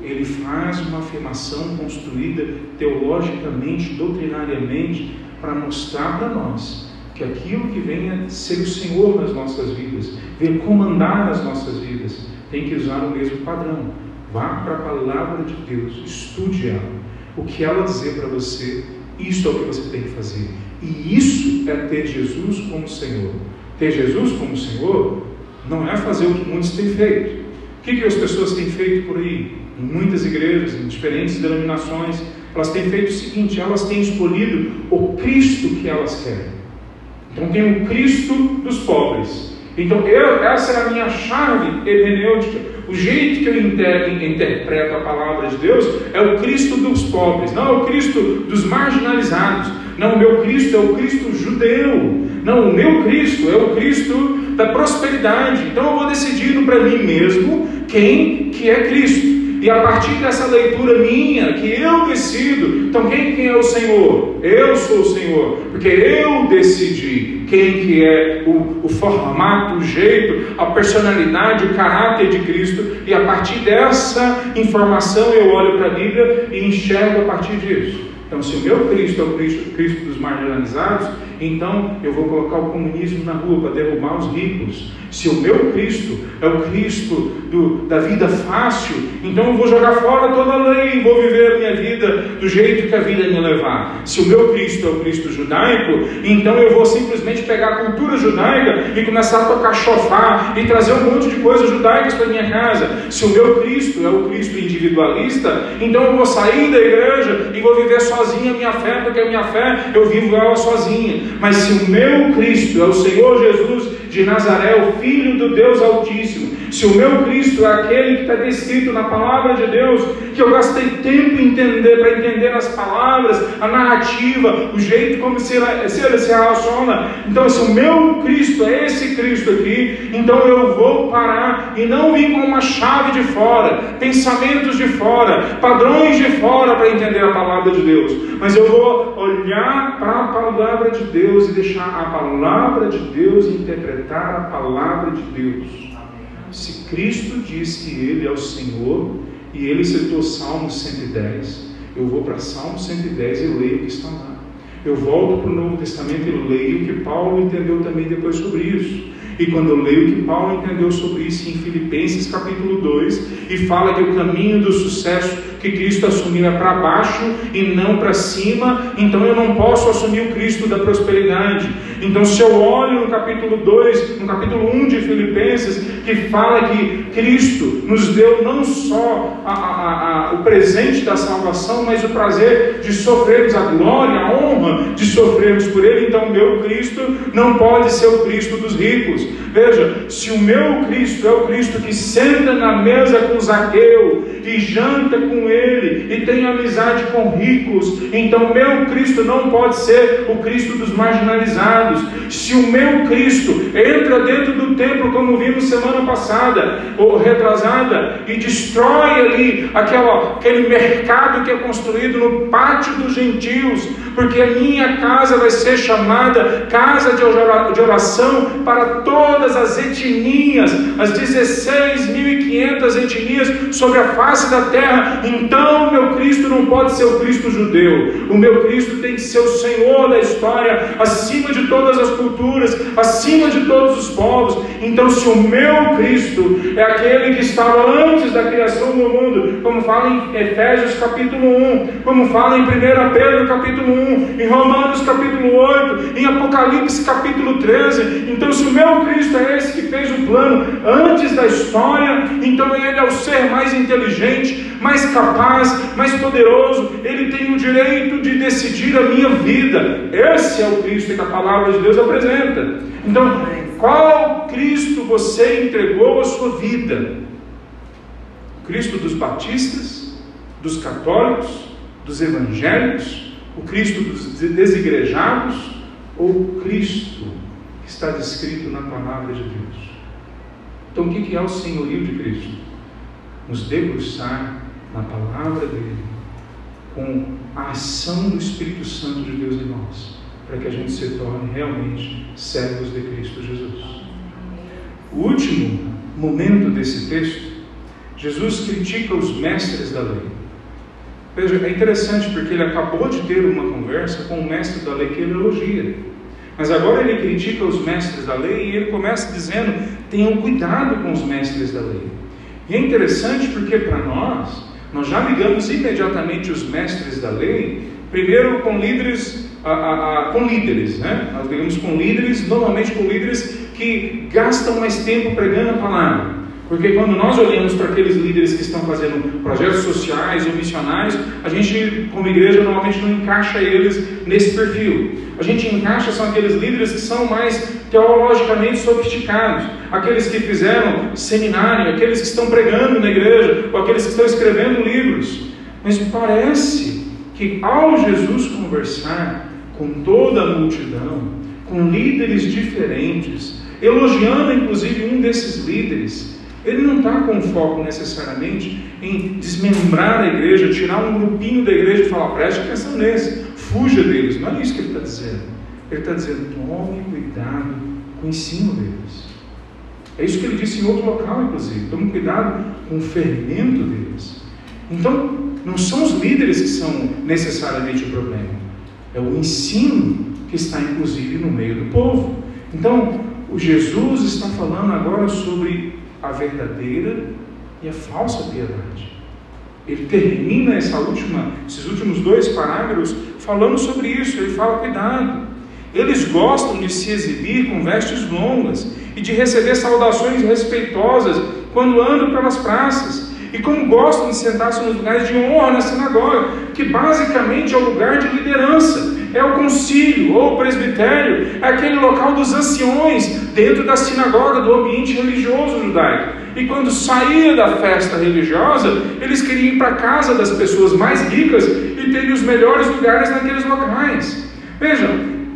Ele faz uma afirmação construída teologicamente, doutrinariamente, para mostrar para nós que aquilo que venha ser o Senhor nas nossas vidas, venha comandar nas nossas vidas, tem que usar o mesmo padrão. Vá para a palavra de Deus, estude ela. O que ela dizer para você, isso é o que você tem que fazer. E isso é ter Jesus como Senhor. Ter Jesus como Senhor não é fazer o que muitos têm feito. O que, que as pessoas têm feito por aí? Em muitas igrejas, em diferentes denominações, elas têm feito o seguinte: elas têm escolhido o Cristo que elas querem. Então tem o Cristo dos pobres. Então eu, essa é a minha chave hermenêutica o jeito que eu interpreto a palavra de Deus é o Cristo dos pobres, não é o Cristo dos marginalizados. Não, o meu Cristo é o Cristo judeu. Não, o meu Cristo é o Cristo da prosperidade. Então eu vou decidindo para mim mesmo quem que é Cristo. E a partir dessa leitura minha, que eu decido, então quem, quem é o Senhor? Eu sou o Senhor, porque eu decidi quem que é o, o formato, o jeito, a personalidade, o caráter de Cristo, e a partir dessa informação eu olho para a Bíblia e enxergo a partir disso. Então, se o meu Cristo é o Cristo, Cristo dos marginalizados, então eu vou colocar o comunismo na rua para derrubar os ricos. Se o meu Cristo é o Cristo do, da vida fácil, então eu vou jogar fora toda a lei e vou viver a minha vida do jeito que a vida me levar. Se o meu Cristo é o Cristo judaico, então eu vou simplesmente pegar a cultura judaica e começar a tocar chofar e trazer um monte de coisas judaicas para minha casa. Se o meu Cristo é o Cristo individualista, então eu vou sair da igreja e vou viver sozinho a minha fé, porque a minha fé eu vivo ela sozinha. Mas se o meu Cristo é o Senhor Jesus de Nazaré, o Filho do Deus Altíssimo, se o meu Cristo é aquele que está descrito na palavra de Deus, que eu gastei tempo em entender, para entender as palavras, a narrativa, o jeito como se, se ele se relaciona. Então, se o meu Cristo é esse Cristo aqui, então eu vou parar e não vir com uma chave de fora, pensamentos de fora, padrões de fora para entender a palavra de Deus. Mas eu vou olhar para a palavra de Deus e deixar a palavra de Deus interpretar a palavra de Deus. Se Cristo diz que Ele é o Senhor, e ele citou Salmo 110, eu vou para Salmo 110 e leio o que está lá. Eu volto para o Novo Testamento e leio o que Paulo entendeu também depois sobre isso. E quando eu leio o que Paulo entendeu sobre isso em Filipenses capítulo 2, e fala que o caminho do sucesso que Cristo assumiu é para baixo e não para cima, então eu não posso assumir o Cristo da prosperidade. Então, se eu olho no capítulo 2, no capítulo 1 de Filipenses, que fala que Cristo nos deu não só a, a, a, o presente da salvação, mas o prazer de sofrermos a glória, a honra de sofrermos por Ele, então meu Cristo não pode ser o Cristo dos ricos. Veja, se o meu Cristo é o Cristo que senta na mesa com Zaqueu e janta com ele e tem amizade com ricos, então meu Cristo não pode ser o Cristo dos marginalizados. Se o meu Cristo entra dentro do templo, como vimos semana passada ou retrasada, e destrói ali aquela, aquele mercado que é construído no pátio dos gentios, porque a minha casa vai ser chamada casa de oração para todas as etnias, as 16.500 etnias sobre a face da terra. Então, meu Cristo não pode ser o Cristo judeu, o meu Cristo tem que ser o Senhor da história, acima de todas as culturas, acima de todos os povos. Então, se o meu Cristo é aquele que estava antes da criação do mundo, como fala em Efésios capítulo 1, como fala em 1 Pedro capítulo 1, em Romanos capítulo 8, em Apocalipse capítulo 13. Então, se o meu Cristo é esse que fez o plano antes da história, então ele é o ser mais inteligente, mais capaz, mais poderoso, ele tem o direito de decidir a minha vida. Esse é o Cristo que a palavra de Deus apresenta. Então, qual Cristo você entregou a sua vida? O Cristo dos batistas, dos católicos, dos evangélicos, o Cristo dos desigrejados ou o Cristo que está descrito na palavra de Deus? Então, o que é o senhorio de Cristo? Nos debruçar na palavra dele, com a ação do Espírito Santo de Deus em nós, para que a gente se torne realmente servos de Cristo Jesus. O último momento desse texto, Jesus critica os mestres da lei. Veja, é interessante porque ele acabou de ter uma conversa com o mestre da lei que ele elogia. Mas agora ele critica os mestres da lei e ele começa dizendo: tenham cuidado com os mestres da lei. E é interessante porque para nós, nós já ligamos imediatamente os mestres da lei, primeiro com líderes, a, a, a, com líderes, né? Nós ligamos com líderes, normalmente com líderes que gastam mais tempo pregando a palavra. Porque quando nós olhamos para aqueles líderes que estão fazendo projetos sociais ou missionários, a gente, como igreja, normalmente não encaixa eles nesse perfil. A gente encaixa são aqueles líderes que são mais teologicamente sofisticados, aqueles que fizeram seminário, aqueles que estão pregando na igreja, ou aqueles que estão escrevendo livros. Mas parece que ao Jesus conversar com toda a multidão, com líderes diferentes, elogiando inclusive um desses líderes, ele não está com foco necessariamente em desmembrar a igreja, tirar um grupinho da igreja e falar, preste atenção nesse, fuja deles. Não é isso que ele está dizendo. Ele está dizendo, tome cuidado com o ensino deles. É isso que ele disse em outro local, inclusive. Tome cuidado com o fermento deles. Então, não são os líderes que são necessariamente o problema. É o ensino que está, inclusive, no meio do povo. Então, o Jesus está falando agora sobre a verdadeira e a falsa piedade. Ele termina essa última, esses últimos dois parágrafos falando sobre isso. Ele fala: cuidado. Eles gostam de se exibir com vestes longas e de receber saudações respeitosas quando andam pelas praças. E como gostam de sentar-se nos lugares de honra na sinagoga, que basicamente é o lugar de liderança é o concílio ou o presbitério, é aquele local dos anciões dentro da sinagoga, do ambiente religioso judaico. E quando saía da festa religiosa, eles queriam ir para a casa das pessoas mais ricas e terem os melhores lugares naqueles locais. Vejam,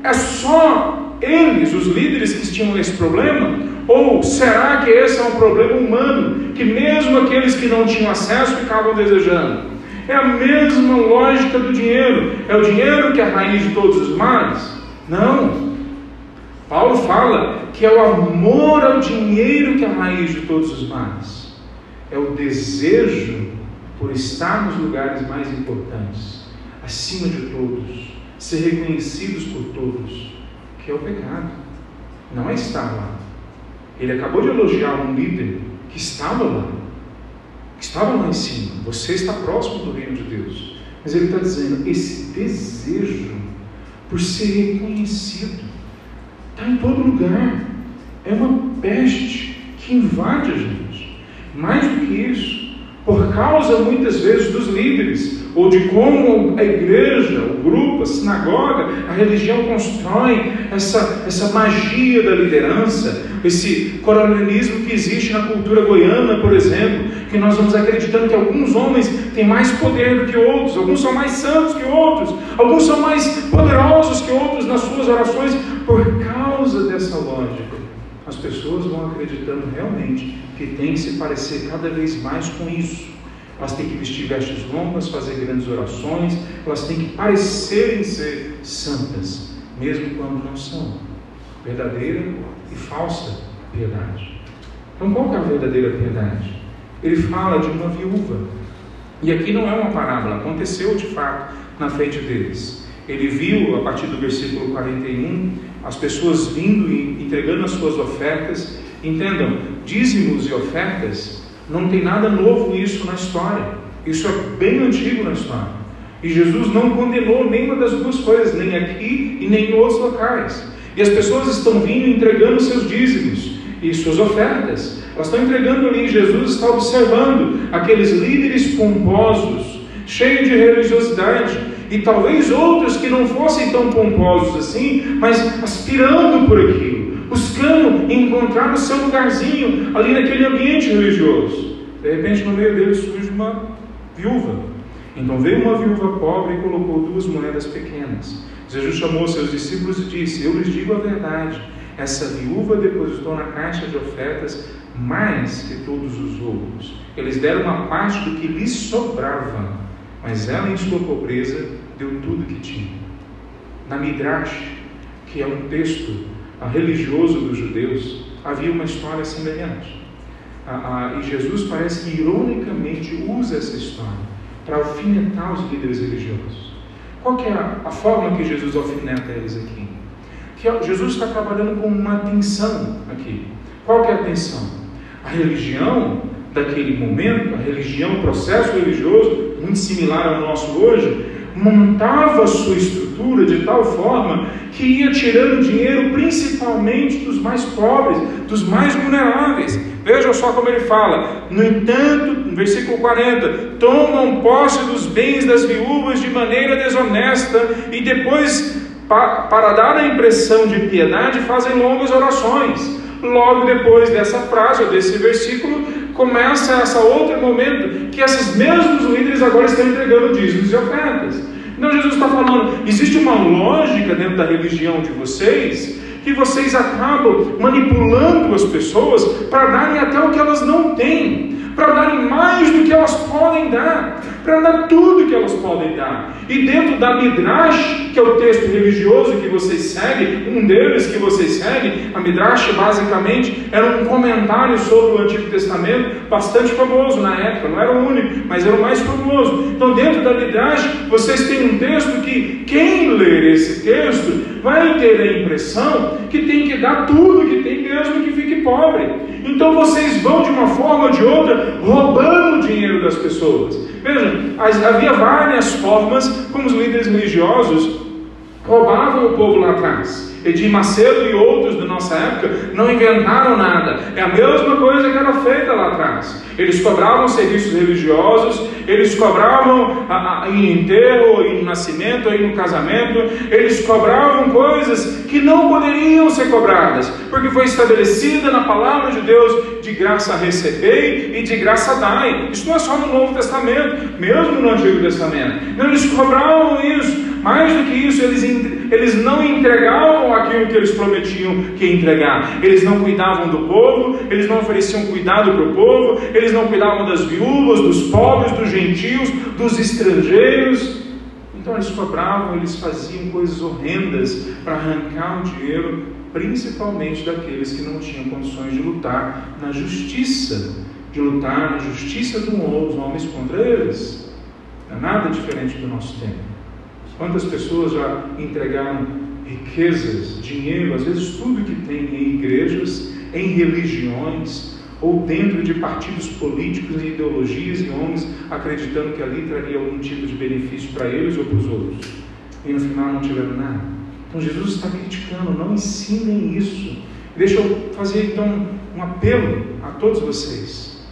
é só eles, os líderes, que tinham esse problema? Ou será que esse é um problema humano, que mesmo aqueles que não tinham acesso ficavam desejando? É a mesma lógica do dinheiro. É o dinheiro que é a raiz de todos os males? Não. Paulo fala que é o amor ao dinheiro que é a raiz de todos os males. É o desejo por estar nos lugares mais importantes, acima de todos, ser reconhecidos por todos, que é o pecado. Não é estar lá. Ele acabou de elogiar um líder que estava lá estavam lá em cima. Você está próximo do reino de Deus. Mas ele está dizendo: esse desejo por ser reconhecido está em todo lugar. É uma peste que invade a gente. Mais do que isso, por causa muitas vezes dos líderes, ou de como a igreja, o grupo, a sinagoga, a religião constrói essa, essa magia da liderança, esse coronelismo que existe na cultura goiana, por exemplo, que nós vamos acreditando que alguns homens têm mais poder do que outros, alguns são mais santos que outros, alguns são mais poderosos que outros nas suas orações, por causa dessa lógica. As pessoas vão acreditando realmente que tem que se parecer cada vez mais com isso elas têm que vestir vestes longas, fazer grandes orações, elas têm que parecerem ser santas, mesmo quando não são. Verdadeira e falsa piedade. Então, qual é a verdadeira piedade? Ele fala de uma viúva. E aqui não é uma parábola, aconteceu de fato na frente deles. Ele viu, a partir do versículo 41, as pessoas vindo e entregando as suas ofertas. Entendam, dízimos e ofertas não tem nada novo isso na história. Isso é bem antigo na história. E Jesus não condenou nenhuma das duas coisas, nem aqui e nem em outros locais. E as pessoas estão vindo entregando seus dízimos e suas ofertas. Elas estão entregando ali. Jesus está observando aqueles líderes pomposos, cheios de religiosidade, e talvez outros que não fossem tão pomposos assim, mas aspirando por aquilo buscando encontrar o seu lugarzinho ali naquele ambiente religioso. De repente, no meio deles surge uma viúva. Então veio uma viúva pobre e colocou duas moedas pequenas. Jesus chamou seus discípulos e disse: Eu lhes digo a verdade. Essa viúva depositou na caixa de ofertas mais que todos os outros. Eles deram uma parte do que lhes sobrava, mas ela, em sua pobreza, deu tudo que tinha. Na Midrash, que é um texto religioso dos judeus, havia uma história semelhante. e Jesus parece que ironicamente usa essa história para alfinetar os líderes religiosos. Qual é a, a forma que Jesus alfineta eles aqui? Que Jesus está trabalhando com uma tensão aqui. Qual é a tensão? A religião daquele momento, a religião, o processo religioso, muito similar ao nosso hoje, montava sua estrutura de tal forma que ia tirando dinheiro principalmente dos mais pobres, dos mais vulneráveis. Vejam só como ele fala. No entanto, no versículo 40, tomam posse dos bens das viúvas de maneira desonesta e depois, para dar a impressão de piedade, fazem longas orações. Logo depois dessa frase, ou desse versículo, começa esse outro momento que esses mesmos líderes agora estão entregando dízimos e ofertas. Então Jesus está falando, existe uma lógica dentro da religião de vocês que vocês acabam manipulando as pessoas para darem até o que elas não têm, para darem mais do que elas podem dar, para dar tudo que elas podem dar. E dentro da Midrash, que é o texto religioso que vocês seguem, um deles que vocês seguem, a Midrash basicamente era um comentário sobre o Antigo Testamento, bastante famoso na época, não era o único, mas era o mais famoso. Então, dentro da Midrash, vocês têm um texto que quem ler esse texto vai ter a impressão que tem que dar tudo que tem, mesmo que fique pobre. Então vocês vão de uma forma ou de outra roubando o dinheiro das pessoas. Vejam, havia várias formas como os líderes religiosos roubavam o povo lá atrás. Edir Macedo e outros da nossa época não inventaram nada. É a mesma coisa que era feita lá atrás. Eles cobravam serviços religiosos, eles cobravam a, a, em enterro, em nascimento, em casamento, eles cobravam coisas que não poderiam ser cobradas, porque foi estabelecida na palavra de Deus de graça recebei e de graça dai. Isso não é só no Novo Testamento, mesmo no Antigo Testamento. Não, eles cobravam isso. Mais do que isso, eles, eles não entregavam aquilo que eles prometiam que entregar. Eles não cuidavam do povo, eles não ofereciam cuidado para o povo, eles não cuidavam das viúvas, dos pobres, dos gentios, dos estrangeiros. Então eles cobravam, eles faziam coisas horrendas para arrancar o dinheiro, principalmente daqueles que não tinham condições de lutar na justiça, de lutar na justiça dos homens contra eles. É nada diferente do nosso tempo. Quantas pessoas já entregaram riquezas, dinheiro, às vezes tudo que tem em igrejas, em religiões, ou dentro de partidos políticos e ideologias e homens, acreditando que ali traria algum tipo de benefício para eles ou para os outros, e no final não tiveram nada. Então Jesus está criticando, não ensinem isso. Deixa eu fazer então um apelo a todos vocês.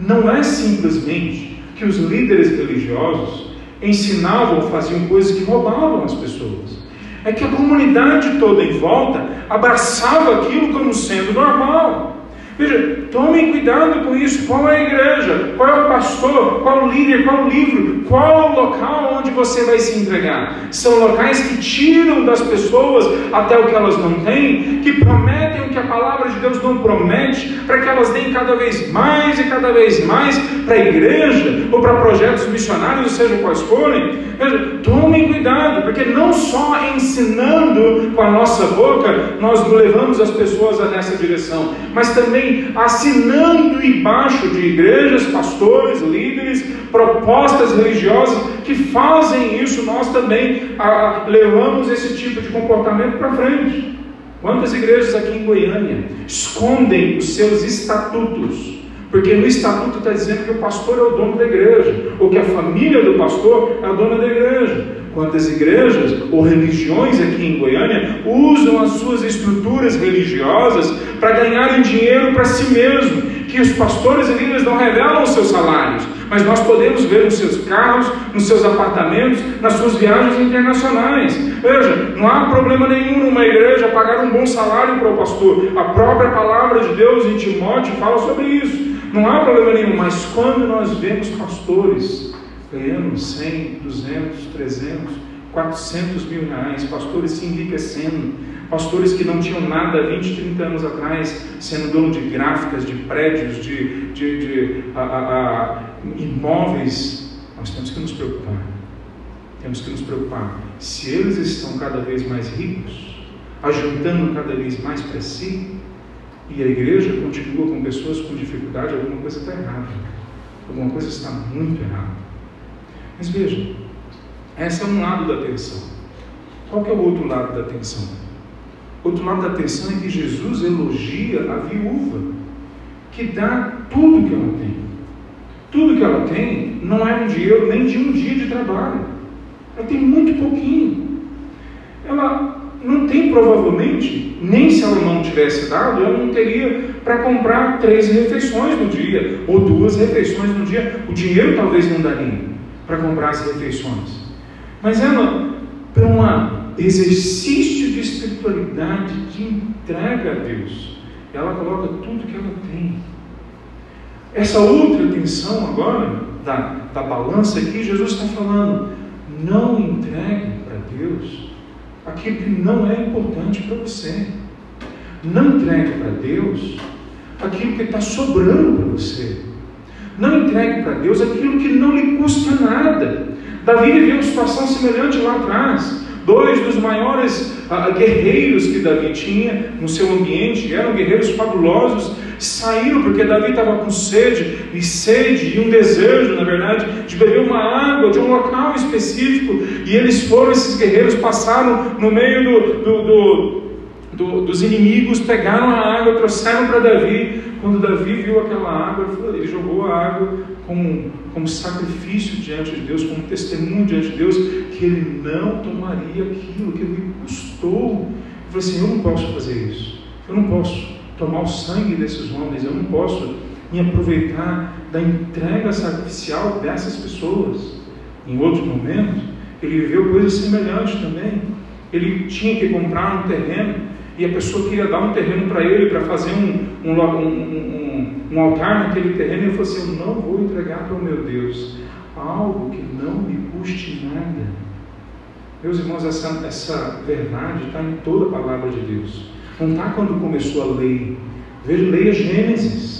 Não é simplesmente que os líderes religiosos ensinavam, faziam coisas que roubavam as pessoas. É que a comunidade toda em volta abraçava aquilo como sendo normal. Veja, tomem cuidado com isso. Qual é a igreja? Qual é o pastor? Qual o líder? Qual o livro? Qual o local onde você vai se entregar? São locais que tiram das pessoas até o que elas não têm, que prometem o que a palavra de Deus não promete, para que elas deem cada vez mais e cada vez mais para a igreja ou para projetos missionários, seja quais forem. Veja, tomem cuidado, porque não só ensinando com a nossa boca nós levamos as pessoas nessa direção, mas também assinando embaixo de igrejas, pastores, líderes, propostas religiosas que fazem isso, nós também ah, levamos esse tipo de comportamento para frente. Quantas igrejas aqui em Goiânia escondem os seus estatutos? Porque no estatuto está dizendo que o pastor é o dono da igreja, ou que a família do pastor é a dona da igreja quantas igrejas ou religiões aqui em Goiânia usam as suas estruturas religiosas para ganharem dinheiro para si mesmo, que os pastores e líderes não revelam os seus salários, mas nós podemos ver nos seus carros, nos seus apartamentos, nas suas viagens internacionais. Veja, não há problema nenhum numa igreja pagar um bom salário para o pastor. A própria palavra de Deus em Timóteo fala sobre isso. Não há problema nenhum, mas quando nós vemos pastores ganhando 100, 200, 300, 400 mil reais, pastores se enriquecendo, pastores que não tinham nada 20, 30 anos atrás, sendo dono de gráficas, de prédios, de, de, de a, a, a, imóveis. Nós temos que nos preocupar. Temos que nos preocupar. Se eles estão cada vez mais ricos, ajuntando cada vez mais para si, e a igreja continua com pessoas com dificuldade, alguma coisa está errada. Alguma coisa está muito errada. Mas veja, esse é um lado da tensão. Qual que é o outro lado da tensão? Outro lado da tensão é que Jesus elogia a viúva, que dá tudo que ela tem. Tudo que ela tem não é um dinheiro nem de um dia de trabalho. Ela tem muito pouquinho. Ela não tem provavelmente, nem se ela não tivesse dado, ela não teria para comprar três refeições no dia, ou duas refeições no dia. O dinheiro talvez não daria para comprar as refeições. Mas ela, para um exercício de espiritualidade, de entrega a Deus, ela coloca tudo que ela tem. Essa outra tensão agora, da, da balança aqui, Jesus está falando, não entregue para Deus aquilo que não é importante para você. Não entregue para Deus aquilo que está sobrando para você. Não entregue para Deus aquilo que não lhe custa nada. Davi viveu uma situação semelhante lá atrás. Dois dos maiores uh, guerreiros que Davi tinha no seu ambiente, eram guerreiros fabulosos, saíram porque Davi estava com sede, e sede, e um desejo, na verdade, de beber uma água de um local específico, e eles foram, esses guerreiros passaram no meio do, do, do dos inimigos, pegaram a água, trouxeram para Davi, quando Davi viu aquela água, ele jogou a água como, como sacrifício diante de Deus, como testemunho diante de Deus, que ele não tomaria aquilo que lhe custou. Ele falou assim: Eu não posso fazer isso, eu não posso tomar o sangue desses homens, eu não posso me aproveitar da entrega sacrificial dessas pessoas. Em outro momento, ele viveu coisa semelhante também. Ele tinha que comprar um terreno e a pessoa queria dar um terreno para ele, para fazer um, um, um, um, altar naquele terreno, e ele falou assim: Eu não vou entregar para o meu Deus algo que não me custe nada. Meus irmãos, essa, essa verdade está em toda a palavra de Deus. Não está quando começou a lei. Veja, leia Gênesis.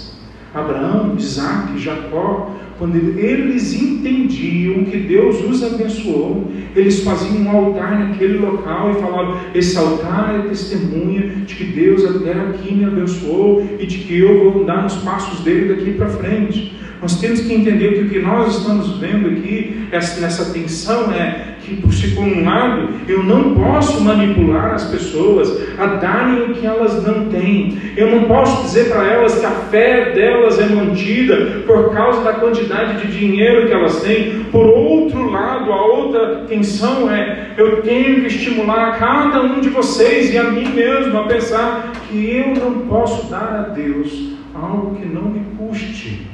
Abraão, Isaac, Jacó, quando eles entendiam que Deus os abençoou, eles faziam um altar naquele local e falavam: Esse altar é testemunha de que Deus até aqui me abençoou e de que eu vou andar nos passos dele daqui para frente. Nós temos que entender que o que nós estamos vendo aqui, nessa tensão, é que, se por um lado, eu não posso manipular as pessoas a darem o que elas não têm. Eu não posso dizer para elas que a fé delas é mantida por causa da quantidade de dinheiro que elas têm. Por outro lado, a outra tensão é: eu tenho que estimular cada um de vocês e a mim mesmo a pensar que eu não posso dar a Deus algo que não me custe.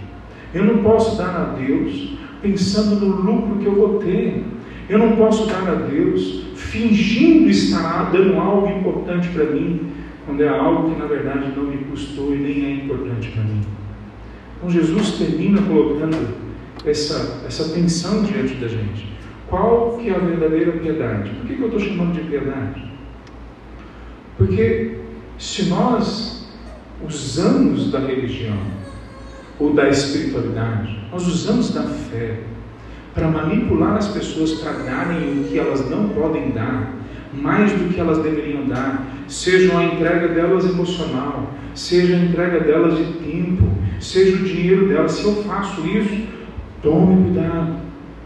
Eu não posso dar a Deus pensando no lucro que eu vou ter. Eu não posso dar a Deus fingindo estar dando algo importante para mim, quando é algo que na verdade não me custou e nem é importante Então Jesus termina colocando essa, essa tensão diante da gente. Qual que é a verdadeira piedade? Por que, que eu estou chamando de piedade? Porque se nós usamos da religião ou da espiritualidade, nós usamos da fé para manipular as pessoas para darem o que elas não podem dar, mais do que elas deveriam dar, seja a entrega delas emocional, seja a entrega delas de tempo, seja o dinheiro delas. Se eu faço isso, tome cuidado,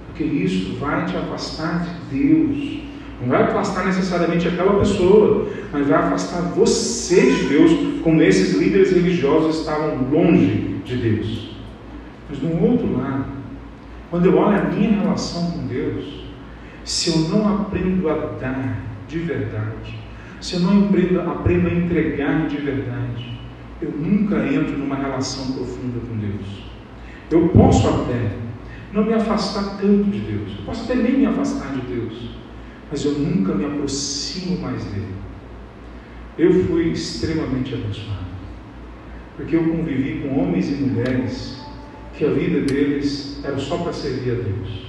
porque isso vai te afastar de Deus. Não vai afastar necessariamente aquela pessoa, mas vai afastar você de Deus, como esses líderes religiosos estavam longe de Deus. Mas no outro lado, quando eu olho a minha relação com Deus, se eu não aprendo a dar de verdade, se eu não aprendo, aprendo a entregar de verdade, eu nunca entro numa relação profunda com Deus. Eu posso até não me afastar tanto de Deus, eu posso até nem me afastar de Deus, mas eu nunca me aproximo mais dele. Eu fui extremamente abençoado, porque eu convivi com homens e mulheres que a vida deles era só para servir a Deus.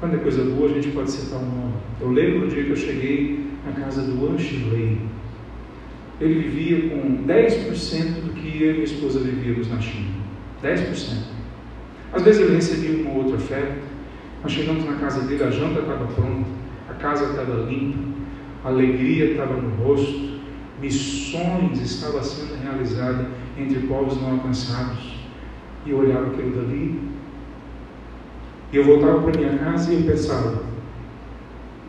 Quando é coisa boa, a gente pode citar um nome. Eu lembro o dia que eu cheguei na casa do Anchilei. Ele vivia com 10% do que eu e minha esposa vivíamos na China. 10%. Às vezes ele recebia uma outra oferta. Nós chegamos na casa dele, a janta estava pronta, a casa estava limpa, a alegria estava no rosto, missões estavam sendo realizadas entre povos não alcançados. E eu olhava aquilo dali, e eu voltava para minha casa e eu pensava,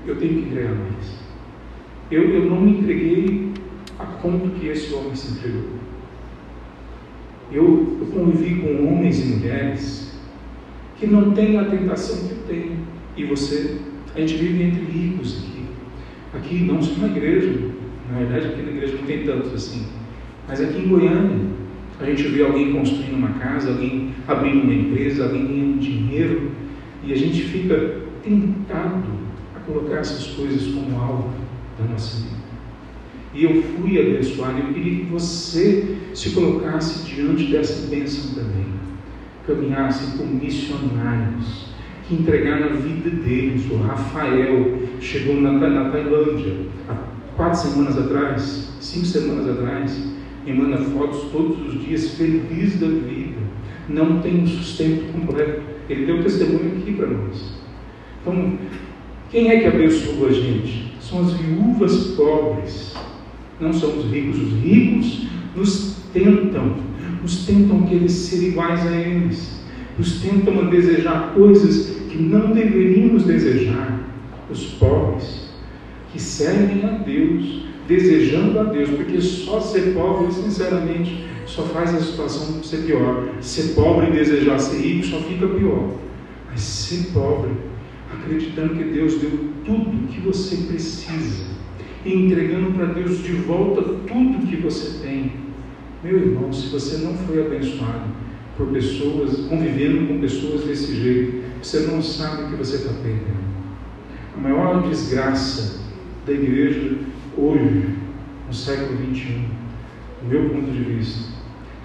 eu tenho que ganhar mais. Eu, eu não me entreguei a ponto que esse homem se entregou. Eu, eu convivi com homens e mulheres que não têm a tentação que eu tenho. E você, a gente vive entre ricos aqui. Aqui não só na igreja, na verdade aqui na igreja não tem tantos assim. Mas aqui em Goiânia, a gente vê alguém construindo uma casa, alguém abrindo uma empresa, alguém ganhando dinheiro, e a gente fica tentado a colocar essas coisas como alvo da nossa vida. E eu fui abençoado, eu queria que você se colocasse diante dessa bênção também. Caminhassem como missionários, que entregaram a vida deles. O Rafael chegou na, na Tailândia há quatro semanas atrás, cinco semanas atrás, e manda fotos todos os dias, feliz da vida. Não tem um sustento completo. Ele deu testemunho aqui para nós. Então, quem é que abençoa a gente? São as viúvas pobres. Não são os ricos. Os ricos nos tentam, nos tentam querer ser iguais a eles, nos tentam a desejar coisas que não deveríamos desejar. Os pobres que servem a Deus, desejando a Deus, porque só ser pobre, sinceramente, só faz a situação ser pior. Ser pobre e desejar ser rico só fica pior. Mas ser pobre, acreditando que Deus deu tudo que você precisa e entregando para Deus de volta tudo que você tem. Meu irmão, se você não foi abençoado por pessoas, convivendo com pessoas desse jeito, você não sabe o que você está perdendo. A maior desgraça da igreja hoje, no século XXI, do meu ponto de vista,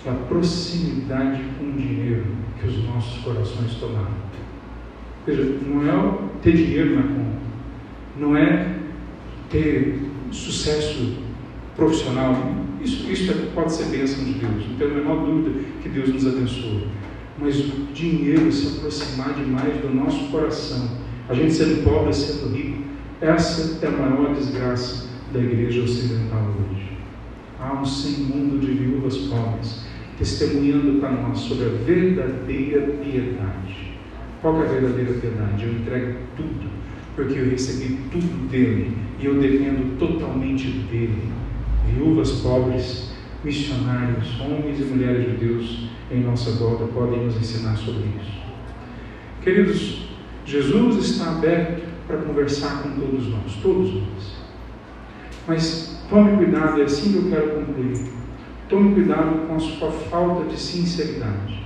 a proximidade com o dinheiro que os nossos corações tomaram. Veja, não é ter dinheiro na conta, não é ter sucesso profissional. Isso, isso é, pode ser bênção de Deus, não tenho a menor dúvida que Deus nos abençoe. Mas o dinheiro se aproximar demais do nosso coração, a gente sendo pobre, sendo rico, essa é a maior desgraça da igreja ocidental hoje. Há um sem mundo de viúvas pobres testemunhando para nós sobre a verdadeira piedade. Qual é a verdadeira piedade? Eu entrego tudo, porque eu recebi tudo dele e eu dependo totalmente dele. Viúvas pobres, missionários, homens e mulheres de Deus em nossa volta podem nos ensinar sobre isso. Queridos, Jesus está aberto para conversar com todos nós, todos nós. Mas tome cuidado, é assim que eu quero concluir. Tome cuidado com a sua falta de sinceridade.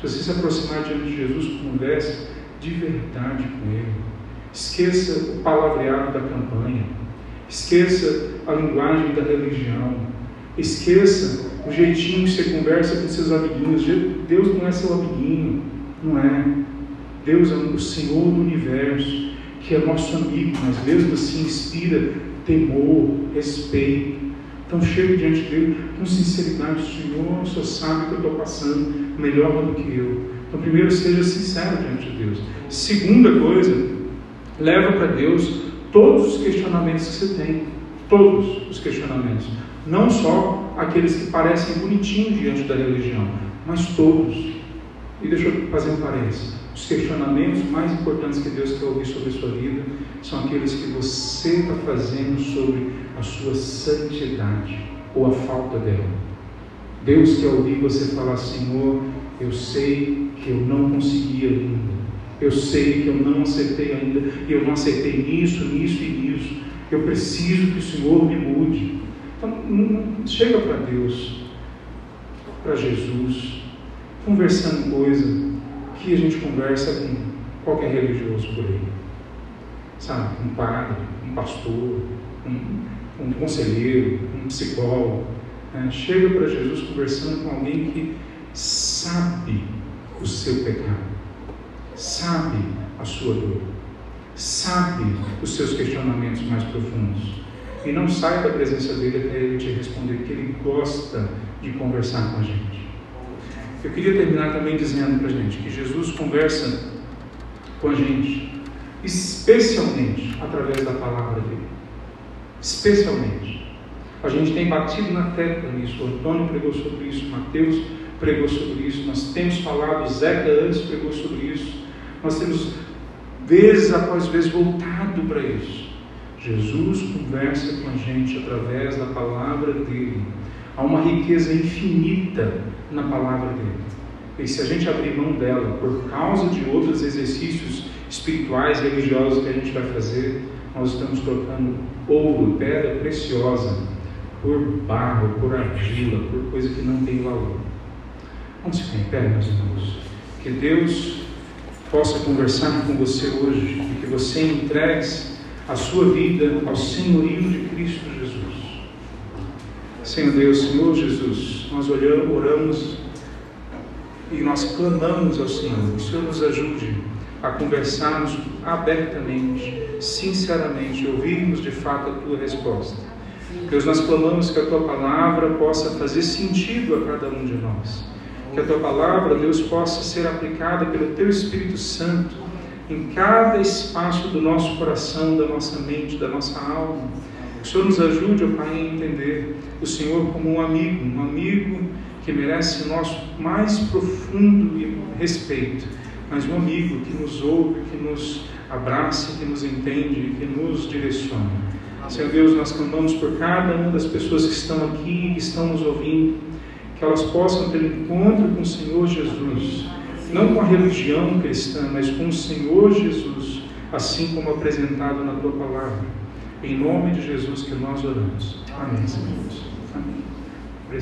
Se você se aproximar diante de Jesus, converse de verdade com Ele. Esqueça o palavreado da campanha. Esqueça a linguagem da religião. Esqueça o jeitinho que você conversa com seus amiguinhos. Deus não é seu amiguinho, não é. Deus é o Senhor do universo, que é nosso amigo, mas mesmo assim inspira temor, respeito. Então chega diante dele com sinceridade, Senhor, o Senhor sabe que eu estou passando, melhor do que eu. Então primeiro seja sincero diante de Deus. Segunda coisa, leva para Deus todos os questionamentos que você tem. Todos os questionamentos. Não só aqueles que parecem bonitinhos diante da religião, mas todos. E deixa eu fazer um parênteses. Os questionamentos mais importantes que Deus quer ouvir sobre a sua vida são aqueles que você está fazendo sobre a sua santidade ou a falta dela. Deus quer ouvir você falar, Senhor, eu sei que eu não consegui ainda. Eu sei que eu não acertei ainda, e eu não acertei nisso, nisso e nisso. Eu preciso que o Senhor me mude. Então, chega para Deus, para Jesus, conversando coisa que a gente conversa com qualquer religioso por aí. Sabe? Um padre, um pastor, um, um conselheiro, um psicólogo. Né? Chega para Jesus conversando com alguém que sabe o seu pecado, sabe a sua dor, sabe os seus questionamentos mais profundos. E não sai da presença dele até ele te responder que ele gosta de conversar com a gente. Eu queria terminar também dizendo para a gente que Jesus conversa com a gente, especialmente através da palavra dele. Especialmente. A gente tem batido na tecla nisso. O Antônio pregou sobre isso, Mateus pregou sobre isso, nós temos falado, Zeca antes pregou sobre isso. Nós temos, vezes após vezes, voltado para isso. Jesus conversa com a gente através da palavra dele. Há uma riqueza infinita na palavra dele. E se a gente abrir mão dela por causa de outros exercícios espirituais, religiosos que a gente vai fazer, nós estamos trocando ouro, pedra preciosa, por barro, por argila, por coisa que não tem valor. Vamos ficar em pé, meus irmãos. Que Deus possa conversar com você hoje e que você entregue a sua vida ao senhorio de Cristo Jesus. Senhor Deus, Senhor Jesus, nós olhamos, oramos e nós clamamos ao Senhor. O Senhor nos ajude a conversarmos abertamente, sinceramente, ouvirmos de fato a tua resposta. Deus, nós clamamos que a tua palavra possa fazer sentido a cada um de nós. Que a tua palavra, Deus, possa ser aplicada pelo teu Espírito Santo em cada espaço do nosso coração, da nossa mente, da nossa alma o Senhor nos ajude, ó Pai, a entender o Senhor como um amigo, um amigo que merece o nosso mais profundo respeito, mas um amigo que nos ouve, que nos abraça, que nos entende, que nos direciona. Senhor Deus, nós clamamos por cada uma das pessoas que estão aqui, que estão nos ouvindo, que elas possam ter encontro com o Senhor Jesus, não com a religião cristã, mas com o Senhor Jesus, assim como apresentado na tua palavra. Em nome de Jesus que nós oramos. Amém, Senhor. Amém. Por